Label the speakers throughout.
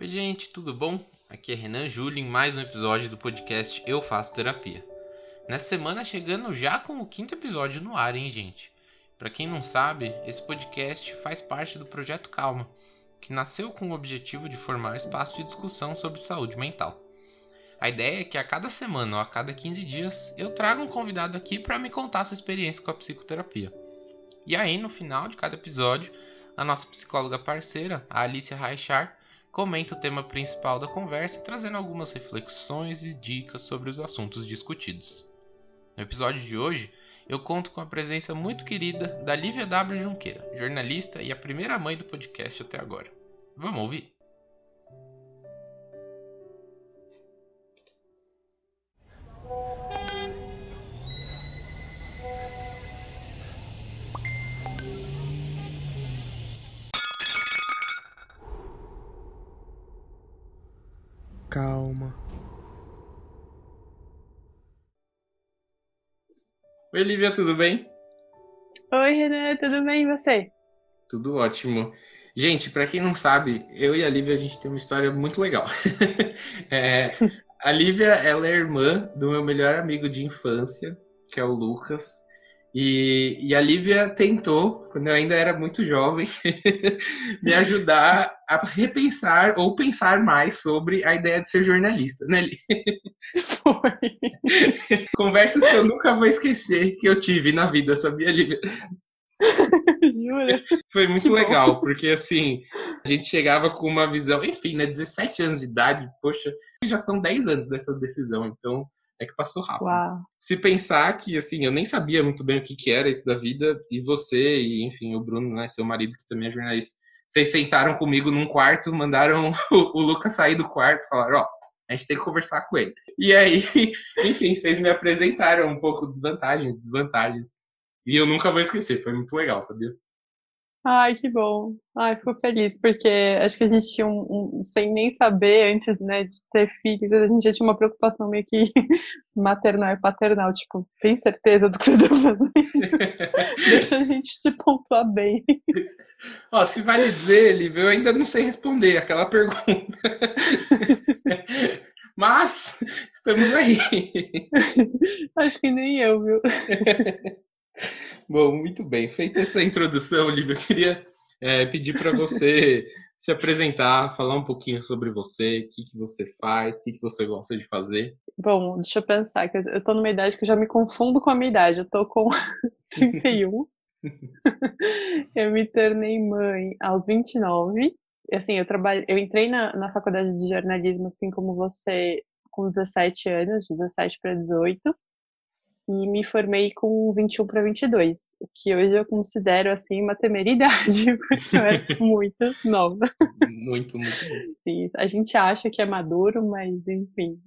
Speaker 1: Oi, gente, tudo bom? Aqui é Renan Júlio em mais um episódio do podcast Eu Faço Terapia. Nessa semana chegando já com o quinto episódio no ar, hein, gente? Para quem não sabe, esse podcast faz parte do projeto Calma, que nasceu com o objetivo de formar espaço de discussão sobre saúde mental. A ideia é que a cada semana ou a cada 15 dias eu traga um convidado aqui para me contar sua experiência com a psicoterapia. E aí, no final de cada episódio, a nossa psicóloga parceira, a Alicia Raichar, comenta o tema principal da conversa, trazendo algumas reflexões e dicas sobre os assuntos discutidos. No episódio de hoje, eu conto com a presença muito querida da Lívia W. Junqueira, jornalista e a primeira mãe do podcast até agora. Vamos ouvir? Oi, Lívia, tudo bem?
Speaker 2: Oi, Renan, tudo bem e você?
Speaker 1: Tudo ótimo. Gente, para quem não sabe, eu e a Lívia a gente tem uma história muito legal. é, a Lívia, ela é irmã do meu melhor amigo de infância, que é o Lucas. E, e a Lívia tentou, quando eu ainda era muito jovem, me ajudar a repensar ou pensar mais sobre a ideia de ser jornalista, né, Lívia?
Speaker 2: Foi.
Speaker 1: Conversas que eu nunca vou esquecer que eu tive na vida, sabia, Lívia?
Speaker 2: Jura?
Speaker 1: Foi muito legal, porque assim, a gente chegava com uma visão, enfim, né, 17 anos de idade, poxa, já são 10 anos dessa decisão, então é que passou rápido.
Speaker 2: Uau.
Speaker 1: Se pensar que, assim, eu nem sabia muito bem o que, que era isso da vida, e você, e enfim, o Bruno, né, seu marido, que também é jornalista, vocês sentaram comigo num quarto, mandaram o, o Lucas sair do quarto, falaram, ó, a gente tem que conversar com ele. E aí, enfim, vocês me apresentaram um pouco de vantagens, desvantagens. E eu nunca vou esquecer, foi muito legal, sabia?
Speaker 2: Ai, que bom. Ai, fico feliz, porque acho que a gente tinha um, um, sem nem saber antes, né, de ter filhos, a gente já tinha uma preocupação meio que maternal e paternal, tipo, tem certeza do que você tá fazendo? Deixa a gente te pontuar bem.
Speaker 1: Ó, se vale dizer, Lívia, eu ainda não sei responder aquela pergunta. Mas estamos aí.
Speaker 2: Acho que nem eu, viu?
Speaker 1: Bom, muito bem. Feita essa introdução, Olivia, eu queria é, pedir para você se apresentar, falar um pouquinho sobre você, o que, que você faz, o que, que você gosta de fazer.
Speaker 2: Bom, deixa eu pensar, que eu tô numa idade que eu já me confundo com a minha idade. Eu tô com 31. eu me tornei mãe aos 29. E, assim, eu trabalho, eu entrei na, na faculdade de jornalismo, assim como você, com 17 anos, 17 para 18 e me formei com 21 para 22, o que hoje eu considero assim uma temeridade, porque eu era muito nova.
Speaker 1: Muito, muito
Speaker 2: Sim, a gente acha que é maduro, mas enfim,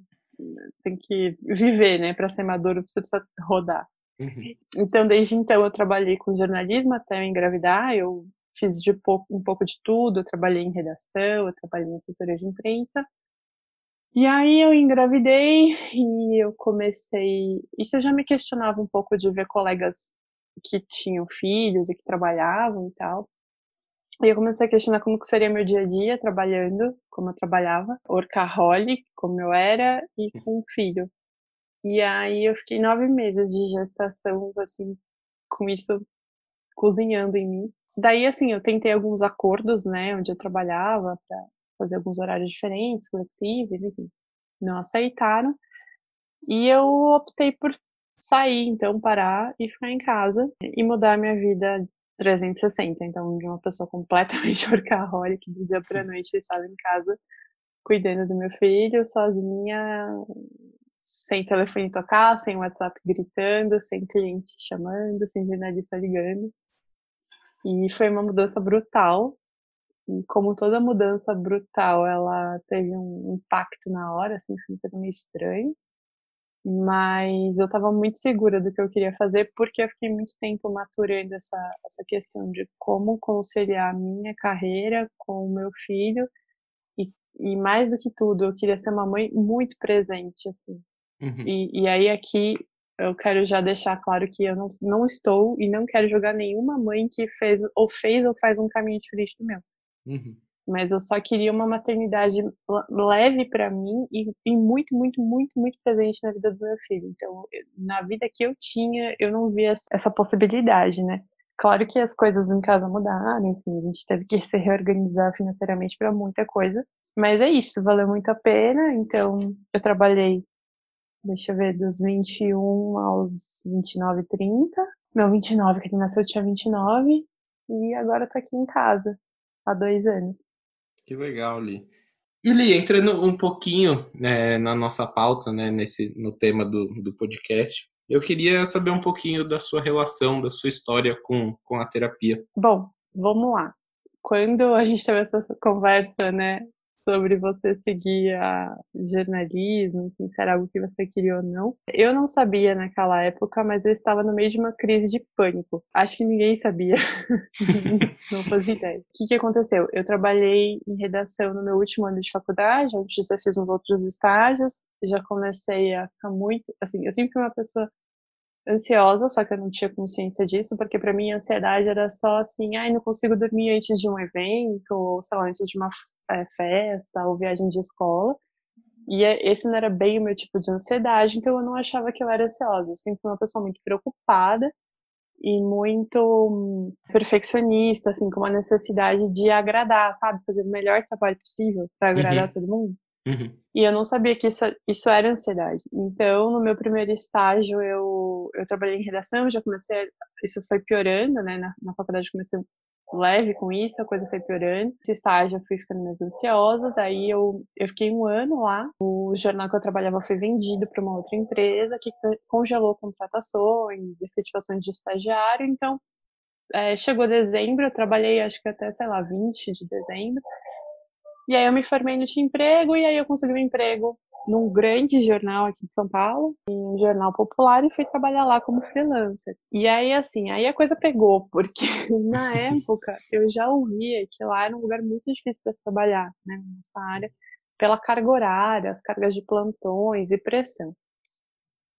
Speaker 2: tem que viver, né? Para ser maduro você precisa rodar.
Speaker 1: Uhum.
Speaker 2: Então, desde então eu trabalhei com jornalismo até eu engravidar, eu fiz de pouco, um pouco de tudo, eu trabalhei em redação, eu trabalhei em assessoria de imprensa, e aí eu engravidei e eu comecei. Isso eu já me questionava um pouco de ver colegas que tinham filhos e que trabalhavam e tal. E eu comecei a questionar como que seria meu dia a dia trabalhando, como eu trabalhava, workaholic, como eu era, e com um filho. E aí eu fiquei nove meses de gestação, assim, com isso cozinhando em mim. Daí, assim, eu tentei alguns acordos, né, onde eu trabalhava para fazer alguns horários diferentes, flexíveis, enfim. Não aceitaram. E eu optei por sair, então, parar e ficar em casa e mudar a minha vida 360. Então, de uma pessoa completamente workaholic, do dia pra noite, estava em casa cuidando do meu filho, sozinha, sem telefone tocar, sem WhatsApp gritando, sem cliente chamando, sem jornalista ligando. E foi uma mudança brutal, e como toda mudança brutal, ela teve um impacto na hora, assim, foi uma coisa meio estranha. Mas eu estava muito segura do que eu queria fazer, porque eu fiquei muito tempo maturando essa, essa questão de como conciliar a minha carreira com o meu filho. E, e mais do que tudo, eu queria ser uma mãe muito presente, assim.
Speaker 1: Uhum.
Speaker 2: E, e aí aqui eu quero já deixar claro que eu não, não estou e não quero jogar nenhuma mãe que fez ou fez ou faz um caminho diferente do meu.
Speaker 1: Uhum.
Speaker 2: mas eu só queria uma maternidade leve para mim e, e, muito, muito, muito, muito presente na vida do meu filho. Então, na vida que eu tinha, eu não via essa possibilidade, né? Claro que as coisas em casa mudaram, enfim, a gente teve que se reorganizar financeiramente para muita coisa, mas é isso, valeu muito a pena. Então, eu trabalhei, deixa eu ver, dos 21 aos 29, 30. Não, 29, que ele nasceu, eu tinha 29. E agora eu tô aqui em casa, há dois anos.
Speaker 1: Que legal, Li. E Li, entrando um pouquinho né, na nossa pauta, né, nesse, no tema do, do podcast, eu queria saber um pouquinho da sua relação, da sua história com, com a terapia.
Speaker 2: Bom, vamos lá. Quando a gente teve essa conversa, né, sobre você seguir a jornalismo, enfim, se era algo que você queria ou não. Eu não sabia naquela época, mas eu estava no meio de uma crise de pânico. Acho que ninguém sabia. não fazia ideia. O que, que aconteceu? Eu trabalhei em redação no meu último ano de faculdade, antes eu fiz uns outros estágios, já comecei a ficar muito, assim, eu sempre fui uma pessoa ansiosa, só que eu não tinha consciência disso, porque para mim a ansiedade era só assim, ai, não consigo dormir antes de um evento, ou sei lá, antes de uma é, festa, ou viagem de escola. E é, esse não era bem o meu tipo de ansiedade, então eu não achava que eu era ansiosa. Eu sempre fui uma pessoa muito preocupada e muito hum, perfeccionista, assim, com uma necessidade de agradar, sabe? Fazer o melhor trabalho possível para agradar uhum. todo mundo. Uhum. E eu não sabia que isso, isso era ansiedade. Então, no meu primeiro estágio, eu, eu trabalhei em redação, já comecei, isso foi piorando, né? Na, na faculdade comecei leve com isso, a coisa foi piorando. Esse estágio eu fui ficando mais ansiosa, daí eu, eu fiquei um ano lá. O jornal que eu trabalhava foi vendido para uma outra empresa que congelou contratações, efetivações de estagiário, então é, chegou dezembro, eu trabalhei acho que até, sei lá, 20 de dezembro. E aí eu me formei no Emprego e aí eu consegui um emprego num grande jornal aqui de São Paulo, um jornal popular, e fui trabalhar lá como freelancer. E aí, assim, aí a coisa pegou, porque na época eu já ouvia que lá era um lugar muito difícil para se trabalhar, né, nessa área, pela carga horária, as cargas de plantões e pressão.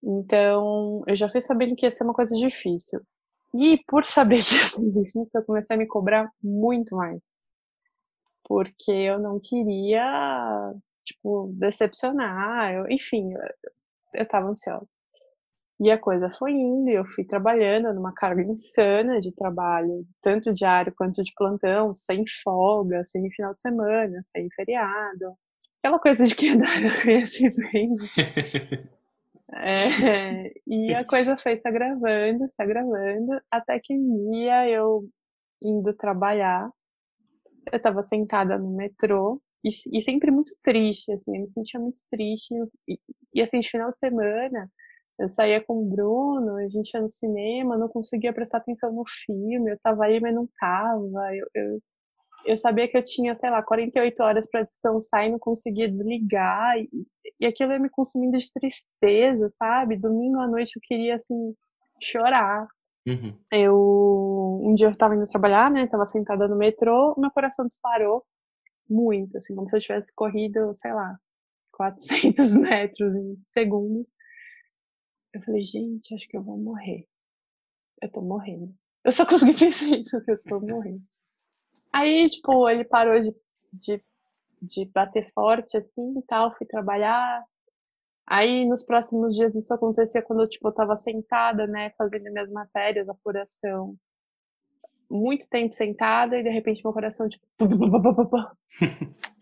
Speaker 2: Então, eu já fui sabendo que ia ser uma coisa difícil. E por saber que ia ser difícil, eu comecei a me cobrar muito mais porque eu não queria, tipo, decepcionar, eu, enfim, eu, eu tava ansiosa. E a coisa foi indo, eu fui trabalhando numa carga insana de trabalho, tanto diário quanto de plantão, sem folga, sem final de semana, sem feriado. Aquela coisa de que dá conhecimento. É, e a coisa foi se agravando, se agravando, até que um dia eu indo trabalhar, eu estava sentada no metrô e, e, sempre muito triste, assim, eu me sentia muito triste. E, e, assim, de final de semana, eu saía com o Bruno, a gente ia no cinema, não conseguia prestar atenção no filme, eu tava aí, mas não tava. Eu, eu, eu sabia que eu tinha, sei lá, 48 horas para descansar e não conseguia desligar. E, e aquilo ia me consumindo de tristeza, sabe? Domingo à noite eu queria, assim, chorar. Uhum. Eu um dia eu estava indo trabalhar, né? Tava sentada no metrô, meu coração disparou muito, assim, como se eu tivesse corrido, sei lá, 400 metros em segundos. Eu falei, gente, acho que eu vou morrer. Eu tô morrendo. Eu só consegui pensar isso, que eu tô morrendo. Aí, tipo, ele parou de, de, de bater forte, assim, e tal, fui trabalhar, Aí, nos próximos dias, isso acontecia quando tipo, eu tava sentada, né, fazendo minhas matérias, apuração. Muito tempo sentada e, de repente, meu coração, tipo...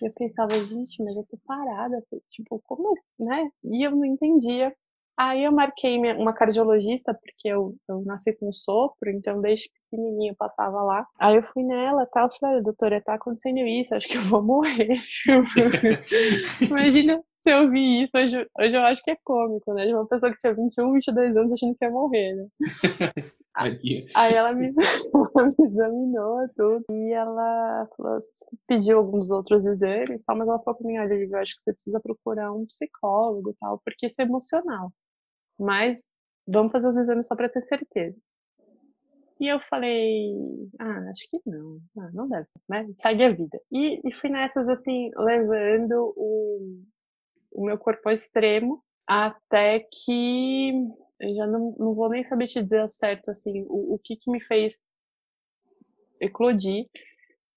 Speaker 2: eu pensava, gente, mas eu tô parada. Tipo, como, né? E eu não entendia. Aí eu marquei uma cardiologista, porque eu, eu nasci com sopro, então desde pequenininha eu passava lá. Aí eu fui nela tal, eu falei, doutora, tá acontecendo isso, acho que eu vou morrer. Imagina se eu vi isso, hoje, hoje eu acho que é cômico, né? De uma pessoa que tinha 21, 22 anos achando que ia morrer, né? Aí ela me, ela me examinou tudo e ela falou, pediu alguns outros exames tal, mas ela falou pra mim, olha, eu acho que você precisa procurar um psicólogo tal, porque isso é emocional. Mas vamos fazer os exames só para ter certeza. E eu falei, ah, acho que não, ah, não deve ser, né? Segue a vida. E, e fui nessas, assim, levando o, o meu corpo ao extremo, até que eu já não, não vou nem saber te dizer ao certo, assim, o, o que que me fez eclodir,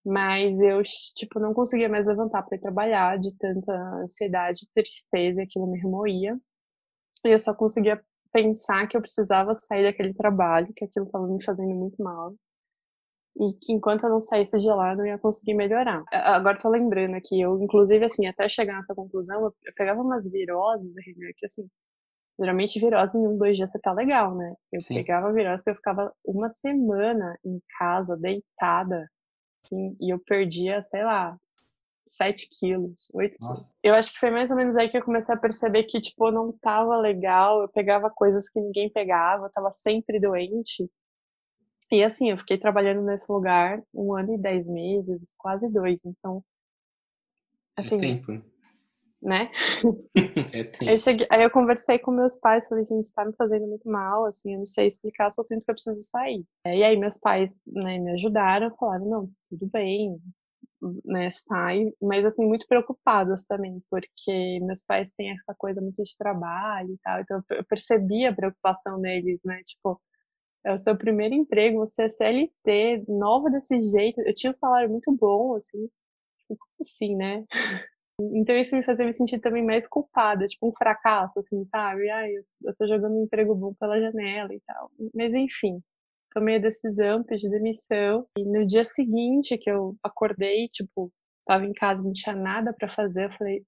Speaker 2: Mas eu, tipo, não conseguia mais levantar para trabalhar de tanta ansiedade, tristeza, aquilo me remoía. E eu só conseguia pensar que eu precisava sair daquele trabalho, que aquilo estava me fazendo muito mal. E que enquanto eu não saísse de lá, eu não ia conseguir melhorar. Agora tô lembrando aqui, eu, inclusive, assim, até chegar nessa conclusão, eu pegava umas viroses, que assim, geralmente virose em um, dois dias você tá legal, né? Eu Sim. pegava virose que eu ficava uma semana em casa, deitada, assim, e eu perdia, sei lá, 7 quilos, 8 quilos. Eu acho que foi mais ou menos aí que eu comecei a perceber que, tipo, não tava legal, eu pegava coisas que ninguém pegava, eu tava sempre doente. E assim, eu fiquei trabalhando nesse lugar um ano e dez meses, quase dois, então.
Speaker 1: É assim, é tempo.
Speaker 2: Né?
Speaker 1: É tempo.
Speaker 2: Eu cheguei, aí eu conversei com meus pais, falei, gente, tá me fazendo muito mal, assim, eu não sei explicar, só sinto que eu preciso sair. E aí meus pais né, me ajudaram, falaram, não, tudo bem, né, sai, mas assim, muito preocupados também, porque meus pais têm essa coisa muito de trabalho e tal, então eu percebi a preocupação neles, né, tipo, é o seu primeiro emprego, você é CLT, nova desse jeito, eu tinha um salário muito bom, assim, tipo, como assim, né? Então isso me fazia me sentir também mais culpada, tipo um fracasso, assim, sabe? Ai, eu tô jogando um emprego bom pela janela e tal. Mas enfim, tomei a decisão, pedi demissão. E no dia seguinte que eu acordei, tipo, tava em casa, não tinha nada para fazer, eu falei,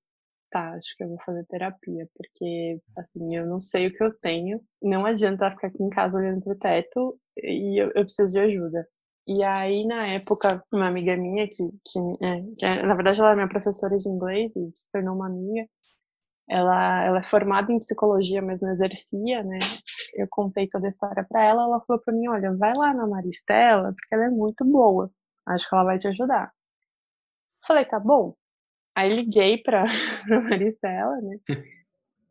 Speaker 2: tá, acho que eu vou fazer terapia, porque, assim, eu não sei o que eu tenho, não adianta ficar aqui em casa olhando pro teto e eu, eu preciso de ajuda. E aí, na época, uma amiga minha, que, que, é, é, na verdade ela é minha professora de inglês e se tornou uma amiga, ela, ela é formada em psicologia, mas não exercia, né? Eu contei toda a história para ela, ela falou para mim, olha, vai lá na Maristela, porque ela é muito boa, acho que ela vai te ajudar. Falei, tá bom. Aí liguei pra, pra Maristela, né?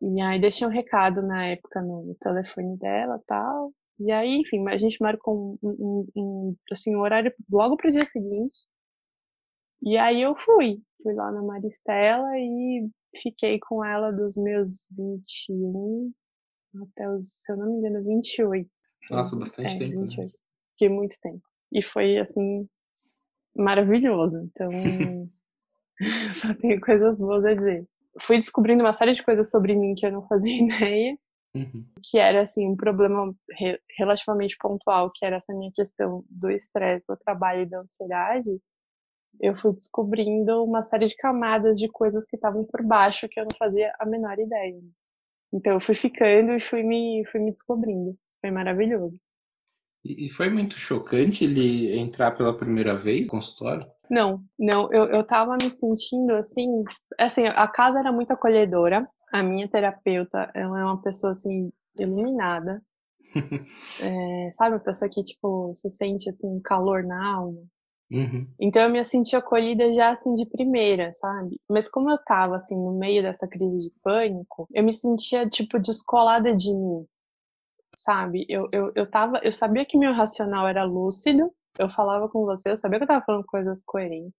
Speaker 2: E aí deixei um recado na época no, telefone dela tal. E aí, enfim, a gente marcou um, um, um, assim, um horário logo pro dia seguinte. E aí eu fui. Fui lá na Maristela e fiquei com ela dos meus 21 até os, se eu não me engano, 28.
Speaker 1: Nossa, bastante é, tempo. 28. Né?
Speaker 2: Fiquei muito tempo. E foi, assim, maravilhoso. Então, só tenho coisas boas a dizer. Fui descobrindo uma série de coisas sobre mim que eu não fazia ideia. Uhum. Que era, assim, um problema re relativamente pontual, que era essa minha questão do estresse, do trabalho e da ansiedade eu fui descobrindo uma série de camadas de coisas que estavam por baixo que eu não fazia a menor ideia. Então eu fui ficando e fui me, fui me descobrindo. Foi maravilhoso.
Speaker 1: E foi muito chocante ele entrar pela primeira vez no consultório?
Speaker 2: Não, não. Eu, eu tava me sentindo assim. Assim, a casa era muito acolhedora. A minha terapeuta, ela é uma pessoa assim, iluminada. é, sabe, uma pessoa que, tipo, se sente assim, calor na alma.
Speaker 1: Uhum.
Speaker 2: Então eu me senti acolhida já assim de primeira, sabe? Mas como eu tava assim no meio dessa crise de pânico, eu me sentia tipo descolada de mim, sabe? Eu, eu, eu tava, eu sabia que meu racional era lúcido, eu falava com você, eu sabia que eu tava falando coisas coerentes.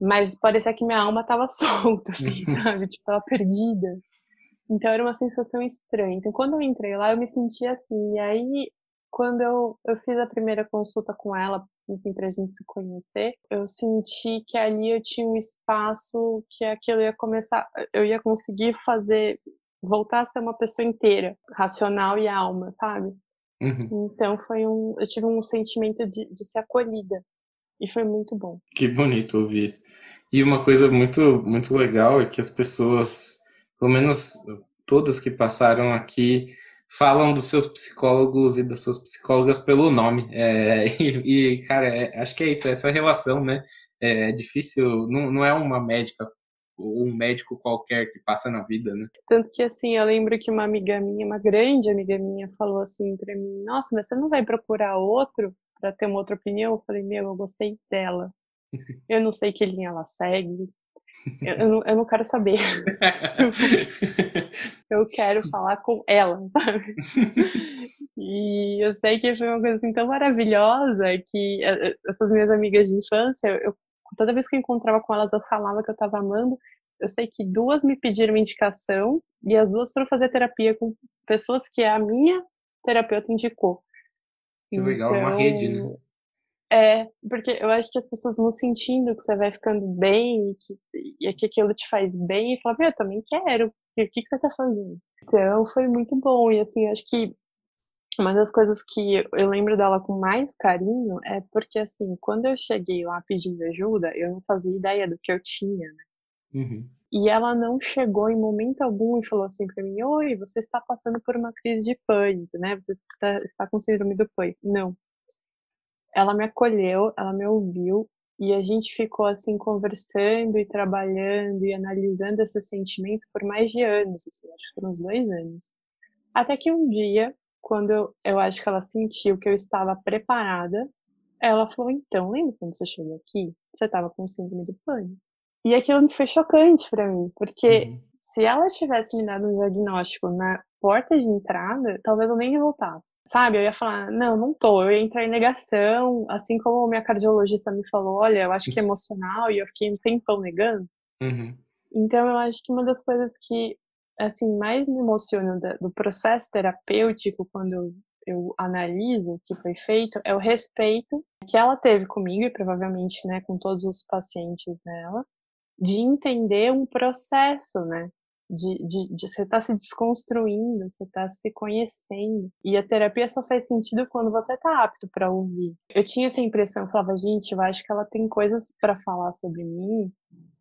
Speaker 2: Mas parecia que minha alma tava solta, assim, sabe? Tipo, tava perdida. Então era uma sensação estranha. Então quando eu entrei lá, eu me sentia assim. E aí, quando eu, eu fiz a primeira consulta com ela enfim, pra gente se conhecer, eu senti que ali eu tinha um espaço que aquilo ia começar, eu ia conseguir fazer, voltar a ser uma pessoa inteira, racional e alma, sabe?
Speaker 1: Uhum.
Speaker 2: Então foi um, eu tive um sentimento de, de ser acolhida e foi muito bom.
Speaker 1: Que bonito ouvir isso. E uma coisa muito, muito legal é que as pessoas, pelo menos todas que passaram aqui, falam dos seus psicólogos e das suas psicólogas pelo nome. É, e, e, cara, é, acho que é isso, essa relação, né? É, é difícil, não, não é uma médica ou um médico qualquer que passa na vida, né?
Speaker 2: Tanto que, assim, eu lembro que uma amiga minha, uma grande amiga minha, falou assim pra mim: Nossa, mas você não vai procurar outro para ter uma outra opinião? Eu falei: Meu, eu gostei dela. Eu não sei que linha ela segue, eu, eu, não, eu não quero saber. eu quero falar com ela, sabe? E eu sei que foi uma coisa assim, tão maravilhosa que eh, eh, essas minhas amigas de infância, eu, toda vez que eu encontrava com elas, eu falava que eu estava amando. Eu sei que duas me pediram indicação e as duas foram fazer terapia com pessoas que a minha terapeuta indicou.
Speaker 1: Que legal, então, uma rede, né?
Speaker 2: É, porque eu acho que as pessoas vão sentindo que você vai ficando bem e que, e que aquilo te faz bem e fala, eu também quero. E o que, que você tá fazendo? Então foi muito bom. E assim, acho que uma das coisas que eu lembro dela com mais carinho é porque, assim, quando eu cheguei lá pedindo ajuda, eu não fazia ideia do que eu tinha, né?
Speaker 1: Uhum.
Speaker 2: E ela não chegou em momento algum e falou assim para mim: Oi, você está passando por uma crise de pânico, né? Você está, está com síndrome do pânico. Não ela me acolheu, ela me ouviu e a gente ficou assim conversando e trabalhando e analisando esses sentimentos por mais de anos, assim, acho que foram uns dois anos. Até que um dia, quando eu, eu acho que ela sentiu que eu estava preparada, ela falou: Então, lembra quando você chegou aqui? Você estava com síndrome do pânico. E aquilo foi chocante para mim, porque uhum. se ela tivesse me dado um diagnóstico na porta de entrada, talvez eu nem voltasse. Sabe? Eu ia falar, não, não tô. Eu ia entrar em negação, assim como minha cardiologista me falou, olha, eu acho que é emocional, e eu fiquei um tempão negando.
Speaker 1: Uhum.
Speaker 2: Então, eu acho que uma das coisas que, assim, mais me emociona do processo terapêutico, quando eu analiso o que foi feito, é o respeito que ela teve comigo e provavelmente, né, com todos os pacientes dela, de entender um processo, né? De, de, de você estar tá se desconstruindo, você está se conhecendo. E a terapia só faz sentido quando você está apto para ouvir. Eu tinha essa impressão, eu falava, gente, eu acho que ela tem coisas para falar sobre mim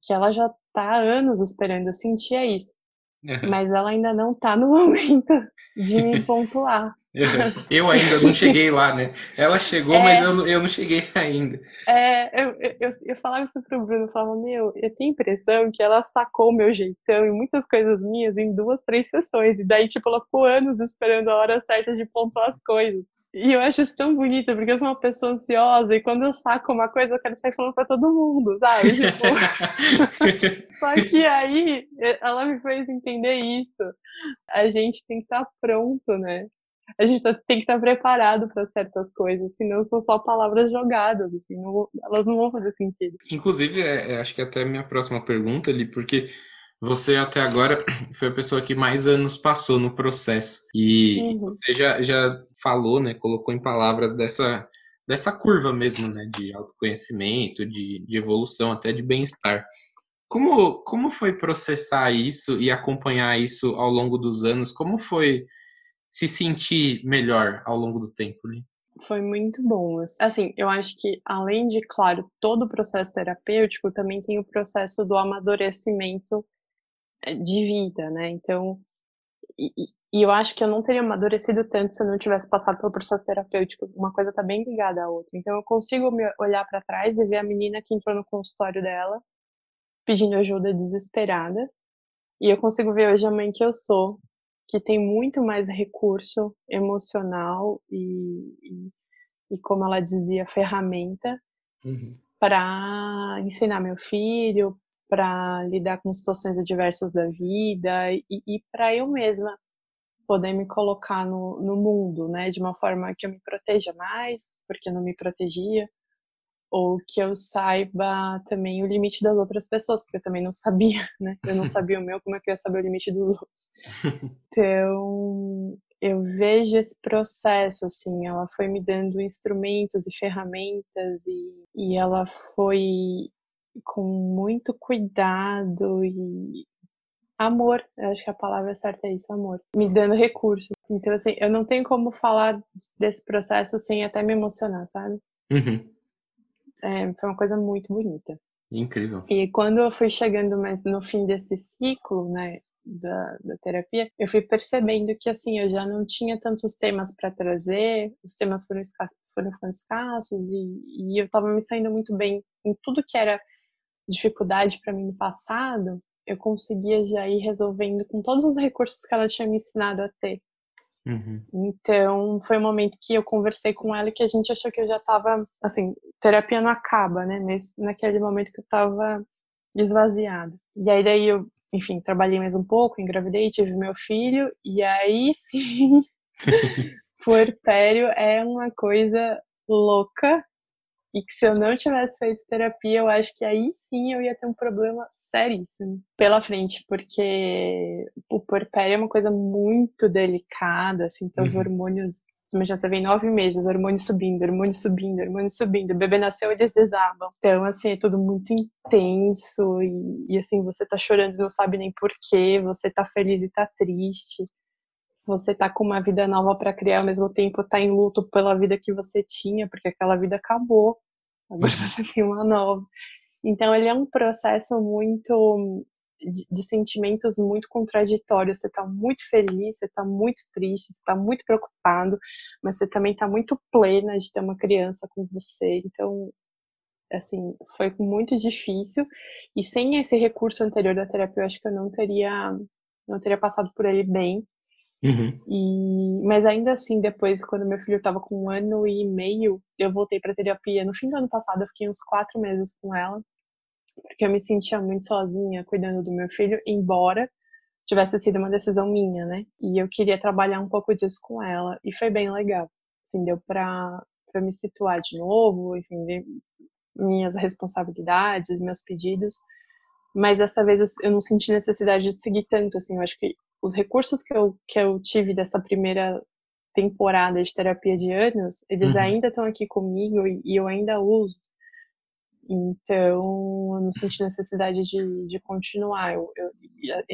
Speaker 2: que ela já está há anos esperando. Eu sentia isso. Mas ela ainda não está no momento de me pontuar.
Speaker 1: Eu ainda não cheguei lá, né? Ela chegou, é, mas eu não, eu não cheguei ainda.
Speaker 2: É, eu, eu, eu falava isso pro Bruno, eu falava, meu, eu tenho a impressão que ela sacou meu jeitão e muitas coisas minhas em duas, três sessões. E daí, tipo, ela ficou anos esperando a hora certa de pontuar as coisas. E eu acho isso tão bonito, porque eu sou uma pessoa ansiosa e quando eu saco uma coisa, eu quero sair falando pra todo mundo, sabe? Tipo... Só que aí ela me fez entender isso. A gente tem que estar tá pronto, né? A gente tá, tem que estar tá preparado para certas coisas, senão são só palavras jogadas, assim, não, elas não vão fazer sentido.
Speaker 1: Inclusive, é, é, acho que até a minha próxima pergunta ali, porque você até agora foi a pessoa que mais anos passou no processo. E uhum. você já, já falou, né? Colocou em palavras dessa, dessa curva mesmo, né? De autoconhecimento, de, de evolução, até de bem-estar. Como, como foi processar isso e acompanhar isso ao longo dos anos? Como foi se sentir melhor ao longo do tempo? Né?
Speaker 2: Foi muito bom. Assim, eu acho que além de, claro, todo o processo terapêutico, também tem o processo do amadurecimento de vida, né? Então, e, e, eu acho que eu não teria amadurecido tanto se eu não tivesse passado pelo processo terapêutico. Uma coisa tá bem ligada à outra. Então, eu consigo me olhar para trás e ver a menina que entrou no consultório dela pedindo ajuda desesperada. E eu consigo ver hoje a mãe que eu sou, que tem muito mais recurso emocional e, e, e como ela dizia, ferramenta
Speaker 1: uhum.
Speaker 2: para ensinar meu filho, para lidar com situações adversas da vida e, e para eu mesma poder me colocar no, no mundo, né, de uma forma que eu me proteja mais, porque eu não me protegia, ou que eu saiba também o limite das outras pessoas, porque eu também não sabia, né? Eu não sabia o meu, como é que eu ia saber o limite dos outros? Então, eu vejo esse processo, assim, ela foi me dando instrumentos e ferramentas e, e ela foi com muito cuidado e amor, eu acho que a palavra certa é isso, amor, me dando recursos. Então, assim, eu não tenho como falar desse processo sem até me emocionar, sabe?
Speaker 1: Uhum.
Speaker 2: É, foi uma coisa muito bonita.
Speaker 1: Incrível.
Speaker 2: E quando eu fui chegando mais no fim desse ciclo, né, da, da terapia, eu fui percebendo que, assim, eu já não tinha tantos temas para trazer, os temas foram, foram ficando escassos e, e eu estava me saindo muito bem em tudo que era dificuldade para mim no passado, eu conseguia já ir resolvendo com todos os recursos que ela tinha me ensinado a ter.
Speaker 1: Uhum.
Speaker 2: Então, foi um momento que eu conversei com ela que a gente achou que eu já estava, assim, terapia não acaba, né? Mas naquele momento que eu estava esvaziada. E aí daí eu, enfim, trabalhei mais um pouco, engravidei, tive meu filho, e aí sim, puerpério é uma coisa louca e que se eu não tivesse feito terapia, eu acho que aí sim eu ia ter um problema seríssimo pela frente, porque o puerpério é uma coisa muito delicada, assim, então uhum. os hormônios Imagina, você vem nove meses, hormônio subindo, hormônio subindo, hormônio subindo, o bebê nasceu, eles desabam. Então, assim, é tudo muito intenso e, e assim, você tá chorando e não sabe nem porquê, você tá feliz e tá triste. Você tá com uma vida nova para criar, ao mesmo tempo tá em luto pela vida que você tinha, porque aquela vida acabou. Agora você tem uma nova. Então, ele é um processo muito de, de, sentimentos muito contraditórios. Você está muito feliz, você está muito triste, você está muito preocupado, mas você também está muito plena de ter uma criança com você. Então, assim, foi muito difícil. E sem esse recurso anterior da terapia, eu acho que eu não teria, não teria passado por ele bem. Uhum. E, mas ainda assim, depois, quando meu filho estava com um ano e meio, eu voltei para terapia. No fim do ano passado, eu fiquei uns quatro meses com ela porque eu me sentia muito sozinha cuidando do meu filho, embora tivesse sido uma decisão minha, né? E eu queria trabalhar um pouco disso com ela, e foi bem legal. Assim, deu pra me situar de novo, enfim, ver minhas responsabilidades, meus pedidos, mas dessa vez eu não senti necessidade de seguir tanto, assim, eu acho que os recursos que eu, que eu tive dessa primeira temporada de terapia de anos, eles uhum. ainda estão aqui comigo e, e eu ainda uso. Então, eu não senti necessidade de, de continuar. Eu, eu,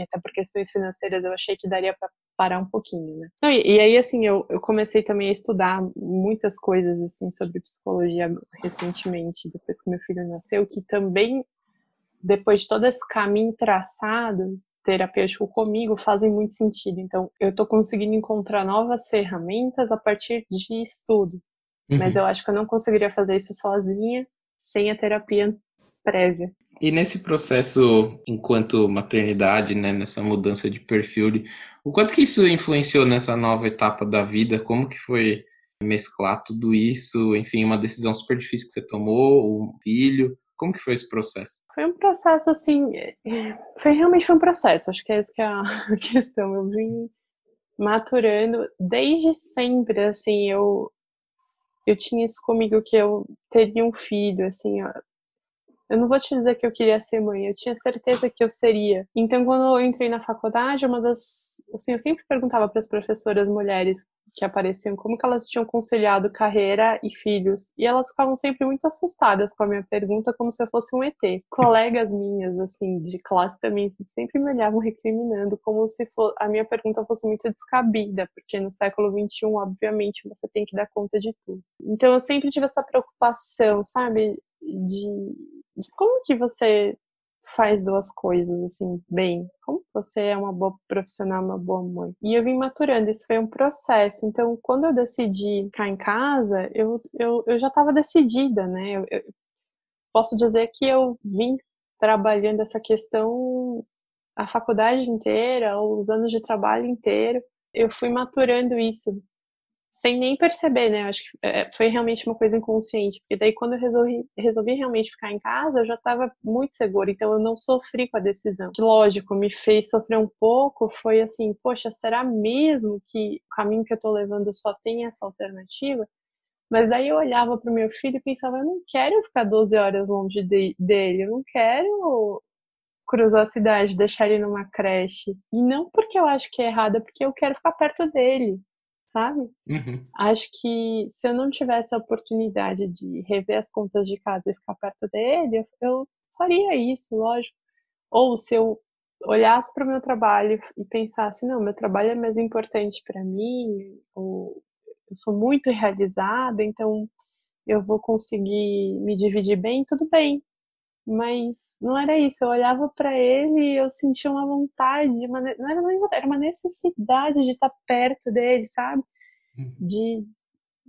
Speaker 2: até por questões financeiras, eu achei que daria para parar um pouquinho, né? Não, e, e, aí, assim, eu, eu comecei também a estudar muitas coisas, assim, sobre psicologia recentemente, depois que meu filho nasceu, que também, depois de todo esse caminho traçado, terapêutico comigo fazem muito sentido. Então, eu estou conseguindo encontrar novas ferramentas a partir de estudo. Uhum. Mas eu acho que eu não conseguiria fazer isso sozinha sem a terapia prévia.
Speaker 1: E nesse processo, enquanto maternidade, né, nessa mudança de perfil, o quanto que isso influenciou nessa nova etapa da vida? Como que foi mesclar tudo isso? Enfim, uma decisão super difícil que você tomou, um filho. Como que foi esse processo?
Speaker 2: Foi um processo, assim, foi realmente foi um processo. Acho que é essa que é a questão. Eu vim maturando desde sempre, assim, eu eu tinha isso comigo que eu teria um filho, assim. Eu não vou te dizer que eu queria ser mãe, eu tinha certeza que eu seria. Então, quando eu entrei na faculdade, uma das. Assim, eu sempre perguntava para as professoras mulheres que apareciam como que elas tinham conciliado carreira e filhos. E elas ficavam sempre muito assustadas com a minha pergunta, como se eu fosse um ET. Colegas minhas, assim, de classe também, sempre me olhavam recriminando, como se for, a minha pergunta fosse muito descabida, porque no século XXI, obviamente, você tem que dar conta de tudo. Então eu sempre tive essa preocupação, sabe, de, de como que você faz duas coisas assim bem. Como você é uma boa profissional, uma boa mãe. E eu vim maturando, isso foi um processo. Então, quando eu decidi ficar em casa, eu, eu, eu já estava decidida, né? Eu, eu posso dizer que eu vim trabalhando essa questão a faculdade inteira, os anos de trabalho inteiro. Eu fui maturando isso sem nem perceber, né? Acho que é, foi realmente uma coisa inconsciente, porque daí quando eu resolvi, resolvi realmente ficar em casa, eu já estava muito segura, então eu não sofri com a decisão. Que lógico, me fez sofrer um pouco, foi assim, poxa, será mesmo que o caminho que eu estou levando só tem essa alternativa? Mas daí eu olhava para o meu filho e pensava, eu não quero ficar 12 horas longe de, dele, eu não quero cruzar a cidade, deixar ele numa creche. E não porque eu acho que é errado, é porque eu quero ficar perto dele sabe? Uhum. Acho que se eu não tivesse a oportunidade de rever as contas de casa e ficar perto dele, eu faria isso, lógico. Ou se eu olhasse para o meu trabalho e pensasse, não, meu trabalho é mais importante para mim, ou eu sou muito realizada, então eu vou conseguir me dividir bem, tudo bem. Mas não era isso, eu olhava para ele e eu sentia uma vontade, uma, não era uma vontade, era uma necessidade de estar perto dele, sabe? Uhum. De,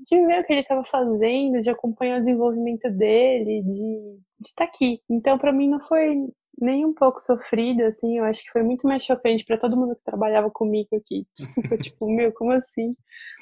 Speaker 2: de ver o que ele estava fazendo, de acompanhar o desenvolvimento dele, de, de estar aqui. Então, para mim, não foi nem um pouco sofrido, assim, eu acho que foi muito mais chocante para todo mundo que trabalhava comigo aqui. Foi tipo, meu, como assim?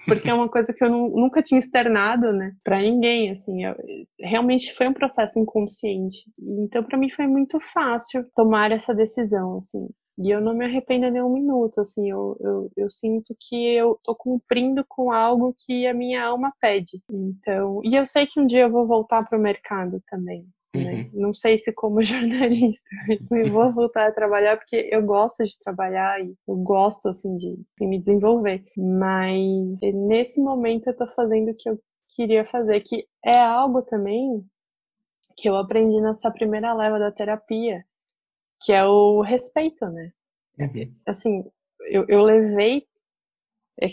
Speaker 2: Porque é uma coisa que eu nunca tinha externado, né, para ninguém, assim, eu, realmente foi um processo inconsciente. Então, para mim foi muito fácil tomar essa decisão, assim. E eu não me arrependo nem um minuto, assim, eu, eu, eu sinto que eu tô cumprindo com algo que a minha alma pede. Então, e eu sei que um dia eu vou voltar pro mercado também. Né? Uhum. Não sei se como jornalista, mas vou voltar a trabalhar porque eu gosto de trabalhar e eu gosto assim de, de me desenvolver. Mas nesse momento eu tô fazendo o que eu queria fazer, que é algo também que eu aprendi nessa primeira leva da terapia, que é o respeito, né? Uhum. Assim, eu, eu levei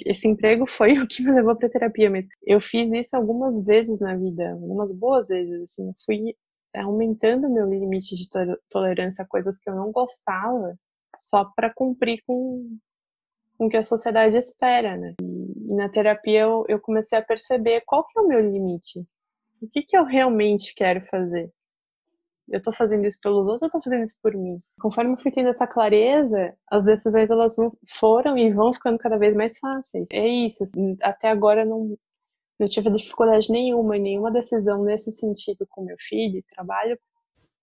Speaker 2: esse emprego foi o que me levou para terapia, mas eu fiz isso algumas vezes na vida, algumas boas vezes, assim, fui aumentando meu limite de tolerância a coisas que eu não gostava, só para cumprir com o que a sociedade espera, né? E, na terapia eu, eu, comecei a perceber qual que é o meu limite, o que que eu realmente quero fazer. Eu tô fazendo isso pelos outros ou eu tô fazendo isso por mim? Conforme eu fui tendo essa clareza, as decisões elas foram e vão ficando cada vez mais fáceis. É isso, assim, até agora não, não tive dificuldade nenhuma nenhuma decisão nesse sentido com meu filho, trabalho,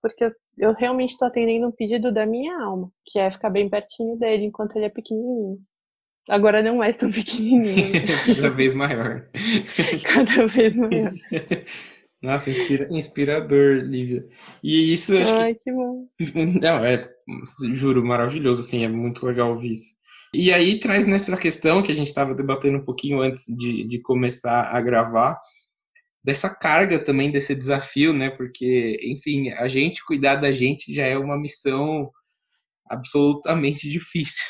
Speaker 2: porque eu, eu realmente estou atendendo um pedido da minha alma, que é ficar bem pertinho dele enquanto ele é pequenininho. Agora não mais tão pequenininho.
Speaker 1: Cada vez maior.
Speaker 2: Cada vez maior.
Speaker 1: Nossa, inspira, inspirador, Lívia. E isso
Speaker 2: acho Ai, que... que bom.
Speaker 1: Não, é, juro, maravilhoso, assim, é muito legal ouvir isso. E aí traz nessa questão que a gente estava debatendo um pouquinho antes de, de começar a gravar, dessa carga também, desse desafio, né? Porque, enfim, a gente cuidar da gente já é uma missão absolutamente difícil.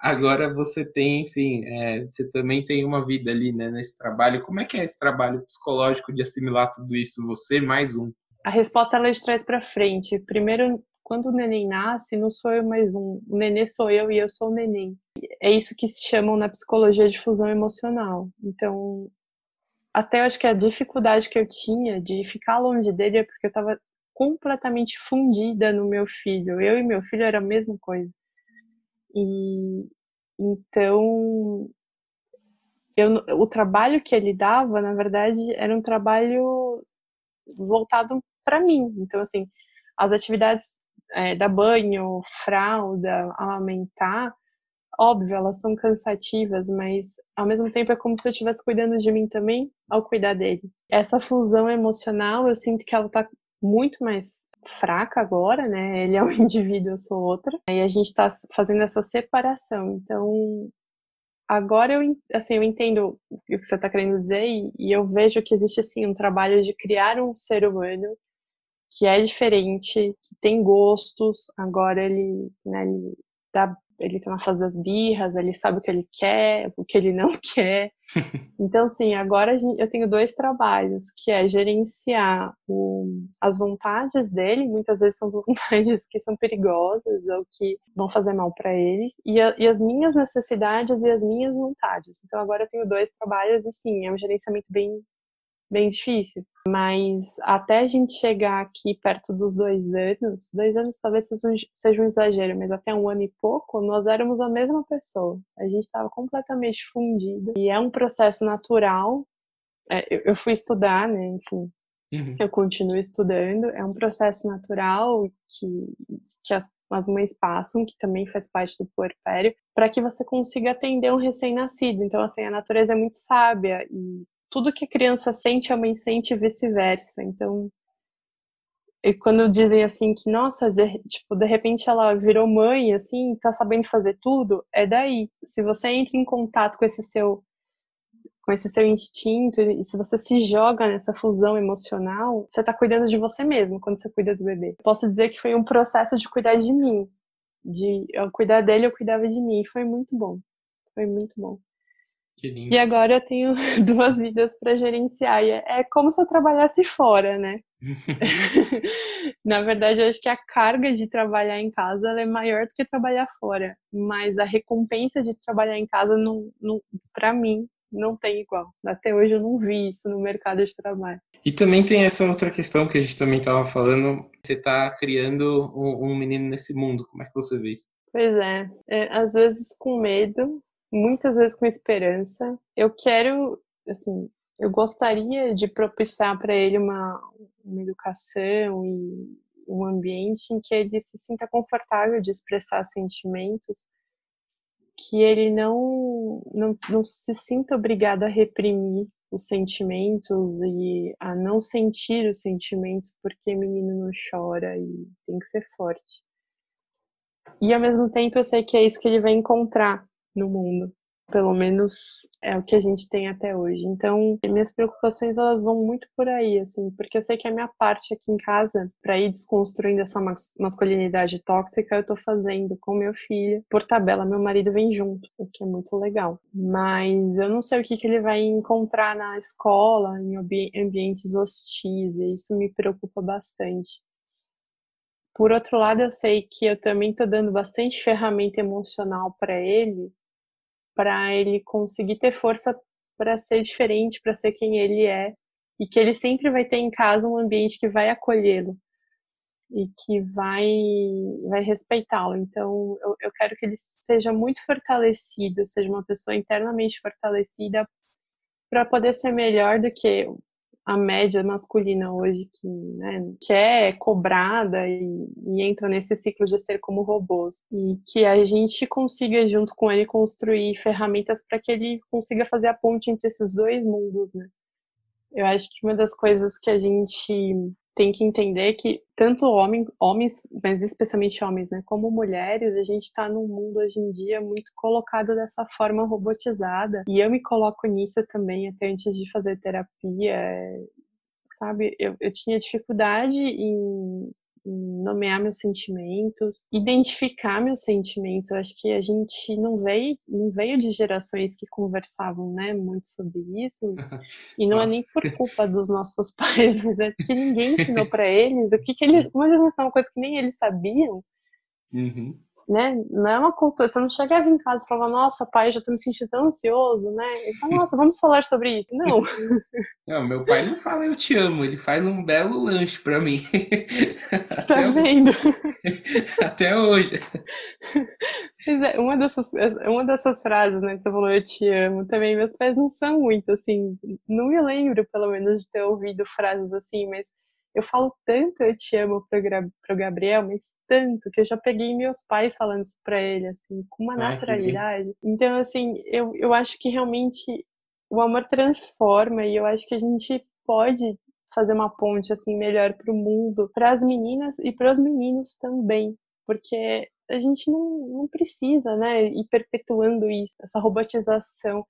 Speaker 1: Agora você tem, enfim, é, você também tem uma vida ali, né, nesse trabalho. Como é que é esse trabalho psicológico de assimilar tudo isso? Você mais um?
Speaker 2: A resposta ela de trás para frente. Primeiro, quando o neném nasce, não sou eu mais um. O nenê sou eu e eu sou o neném. É isso que se chamam na psicologia de fusão emocional. Então, até eu acho que a dificuldade que eu tinha de ficar longe dele é porque eu estava completamente fundida no meu filho. Eu e meu filho era a mesma coisa. E então eu, o trabalho que ele dava, na verdade, era um trabalho voltado para mim. Então, assim, as atividades é, da banho, fralda, amamentar, óbvio, elas são cansativas, mas ao mesmo tempo é como se eu estivesse cuidando de mim também ao cuidar dele. Essa fusão emocional, eu sinto que ela está muito mais fraca agora, né? Ele é um indivíduo, eu sou outra. E a gente está fazendo essa separação. Então, agora eu, assim, eu entendo o que você está querendo dizer e, e, eu vejo que existe, assim, um trabalho de criar um ser humano que é diferente, que tem gostos. Agora ele, né, ele dá ele tá na fase das birras, ele sabe o que ele quer, o que ele não quer. Então, assim, agora eu tenho dois trabalhos, que é gerenciar o, as vontades dele, muitas vezes são vontades que são perigosas ou que vão fazer mal para ele, e, a, e, as minhas necessidades e as minhas vontades. Então, agora eu tenho dois trabalhos, e sim, é um gerenciamento bem, bem difícil. Mas até a gente chegar aqui perto dos dois anos, dois anos talvez seja um, exagero, mas até um ano e pouco, nós éramos a mesma pessoa. A gente estava completamente fundido. E é um processo natural. É, eu, eu, fui estudar, né? Enfim, Uhum. Eu continuo estudando, é um processo natural que, que as, as mães passam, que também faz parte do puerpério, para que você consiga atender um recém-nascido. Então, assim, a natureza é muito sábia e tudo que a criança sente, a mãe sente e vice-versa. Então, e quando dizem assim que, nossa, de, tipo, de repente ela virou mãe, assim, tá sabendo fazer tudo, é daí. Se você entra em contato com esse seu com esse seu instinto e se você se joga nessa fusão emocional, você tá cuidando de você mesmo quando você cuida do bebê. Posso dizer que foi um processo de cuidar de mim, de eu cuidar dele, eu cuidava de mim, foi muito bom. Foi muito bom. E agora eu tenho duas vidas para gerenciar. E é, é como se eu trabalhasse fora, né? Na verdade, eu acho que a carga de trabalhar em casa é maior do que trabalhar fora. Mas a recompensa de trabalhar em casa, não, não, para mim, não tem igual. Até hoje eu não vi isso no mercado de trabalho.
Speaker 1: E também tem essa outra questão que a gente também estava falando. Você está criando um, um, menino nesse mundo. Como é que você vê isso?
Speaker 2: Pois é. é às vezes com medo, muitas vezes com esperança. Eu quero, assim, eu gostaria de propiciar para ele uma, uma educação e um ambiente em que ele se sinta confortável de expressar sentimentos, que ele não, não, não se sinta obrigado a reprimir os sentimentos e a não sentir os sentimentos porque menino não chora e tem que ser forte. E ao mesmo tempo eu sei que é isso que ele vai encontrar no mundo. Pelo menos é o que a gente tem até hoje. Então, minhas preocupações elas vão muito por aí, assim, porque eu sei que a minha parte aqui em casa, para ir desconstruindo essa masculinidade tóxica, eu tô fazendo com meu filho. Por tabela, meu marido vem junto, o que é muito legal. Mas eu não sei o que, que ele vai encontrar na escola, em ambientes hostis, e isso me preocupa bastante. Por outro lado, eu sei que eu também estou dando bastante ferramenta emocional para ele, para ele conseguir ter força para ser diferente, para ser quem ele é, e que ele sempre vai ter em casa um ambiente que vai acolhê-lo e que vai vai respeitá-lo. Então, eu, eu quero que ele seja muito fortalecido, seja uma pessoa internamente fortalecida para poder ser melhor do que a média masculina hoje que, né, que é cobrada e, e, entra nesse ciclo de ser como robôs e que a gente consiga junto com ele construir ferramentas para que ele consiga fazer a ponte entre esses dois mundos, né? Eu acho que uma das coisas que a gente tem que entender que tanto homem, homens, mas especialmente homens, né, como mulheres, a gente está num mundo hoje em dia muito colocado dessa forma robotizada. E eu me coloco nisso também, até antes de fazer terapia, sabe? Eu, eu tinha dificuldade em nomear meus sentimentos, identificar meus sentimentos. Eu acho que a gente não veio, não veio de gerações que conversavam, né, muito sobre isso. E não Nossa. é nem por culpa dos nossos pais, mas é que ninguém ensinou para eles o que, que eles, uma vez uma coisa que nem eles sabiam.
Speaker 1: Uhum
Speaker 2: né? Não é uma cultura. Você não chegava em casa e falava, nossa, pai, já tô me sentindo tão ansioso, né? Ele fala, nossa, vamos falar sobre isso. Não.
Speaker 1: Não, meu pai não fala eu te amo, ele faz um belo lanche para mim.
Speaker 2: Tá Até vendo?
Speaker 1: Até hoje.
Speaker 2: Pois é, uma dessas, uma dessas frases, né, que você falou, eu te amo, também meus pais não são muito, assim, não me lembro, pelo menos, de ter ouvido frases assim, mas eu falo tanto eu te amo pro, pro Gabriel, mas tanto que eu já peguei meus pais falando isso pra ele, assim, com uma naturalidade. Então, assim, eu, eu acho que realmente o amor transforma e eu acho que a gente pode fazer uma ponte assim melhor para o mundo, para as meninas e para os meninos também, porque a gente não, não precisa, né, ir perpetuando isso, essa robotização.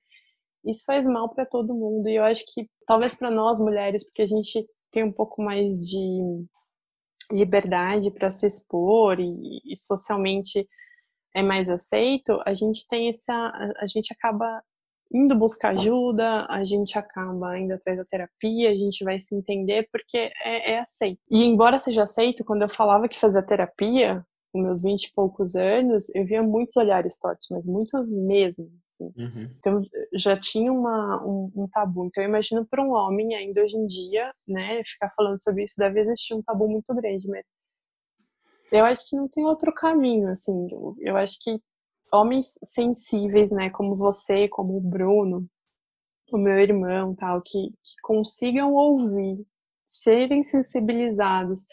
Speaker 2: Isso faz mal para todo mundo e eu acho que talvez para nós mulheres, porque a gente tem um pouco mais de liberdade para se expor e, e, socialmente é mais aceito, a gente tem essa, a gente acaba indo buscar ajuda, a gente acaba indo atrás da terapia, a gente vai se entender porque é, é aceito. E embora seja aceito, quando eu falava que fazia terapia, com meus vinte e poucos anos, eu via muitos olhares tortos, mas muitos mesmo. Assim.
Speaker 1: Uhum.
Speaker 2: Então já tinha uma, um, um, tabu. Então eu imagino para um homem ainda hoje em dia, né, ficar falando sobre isso deve existir um tabu muito grande, mas eu acho que não tem outro caminho, assim. Eu, eu acho que homens sensíveis, né, como você, como o Bruno, o meu irmão, tal, que, que consigam ouvir, serem sensibilizados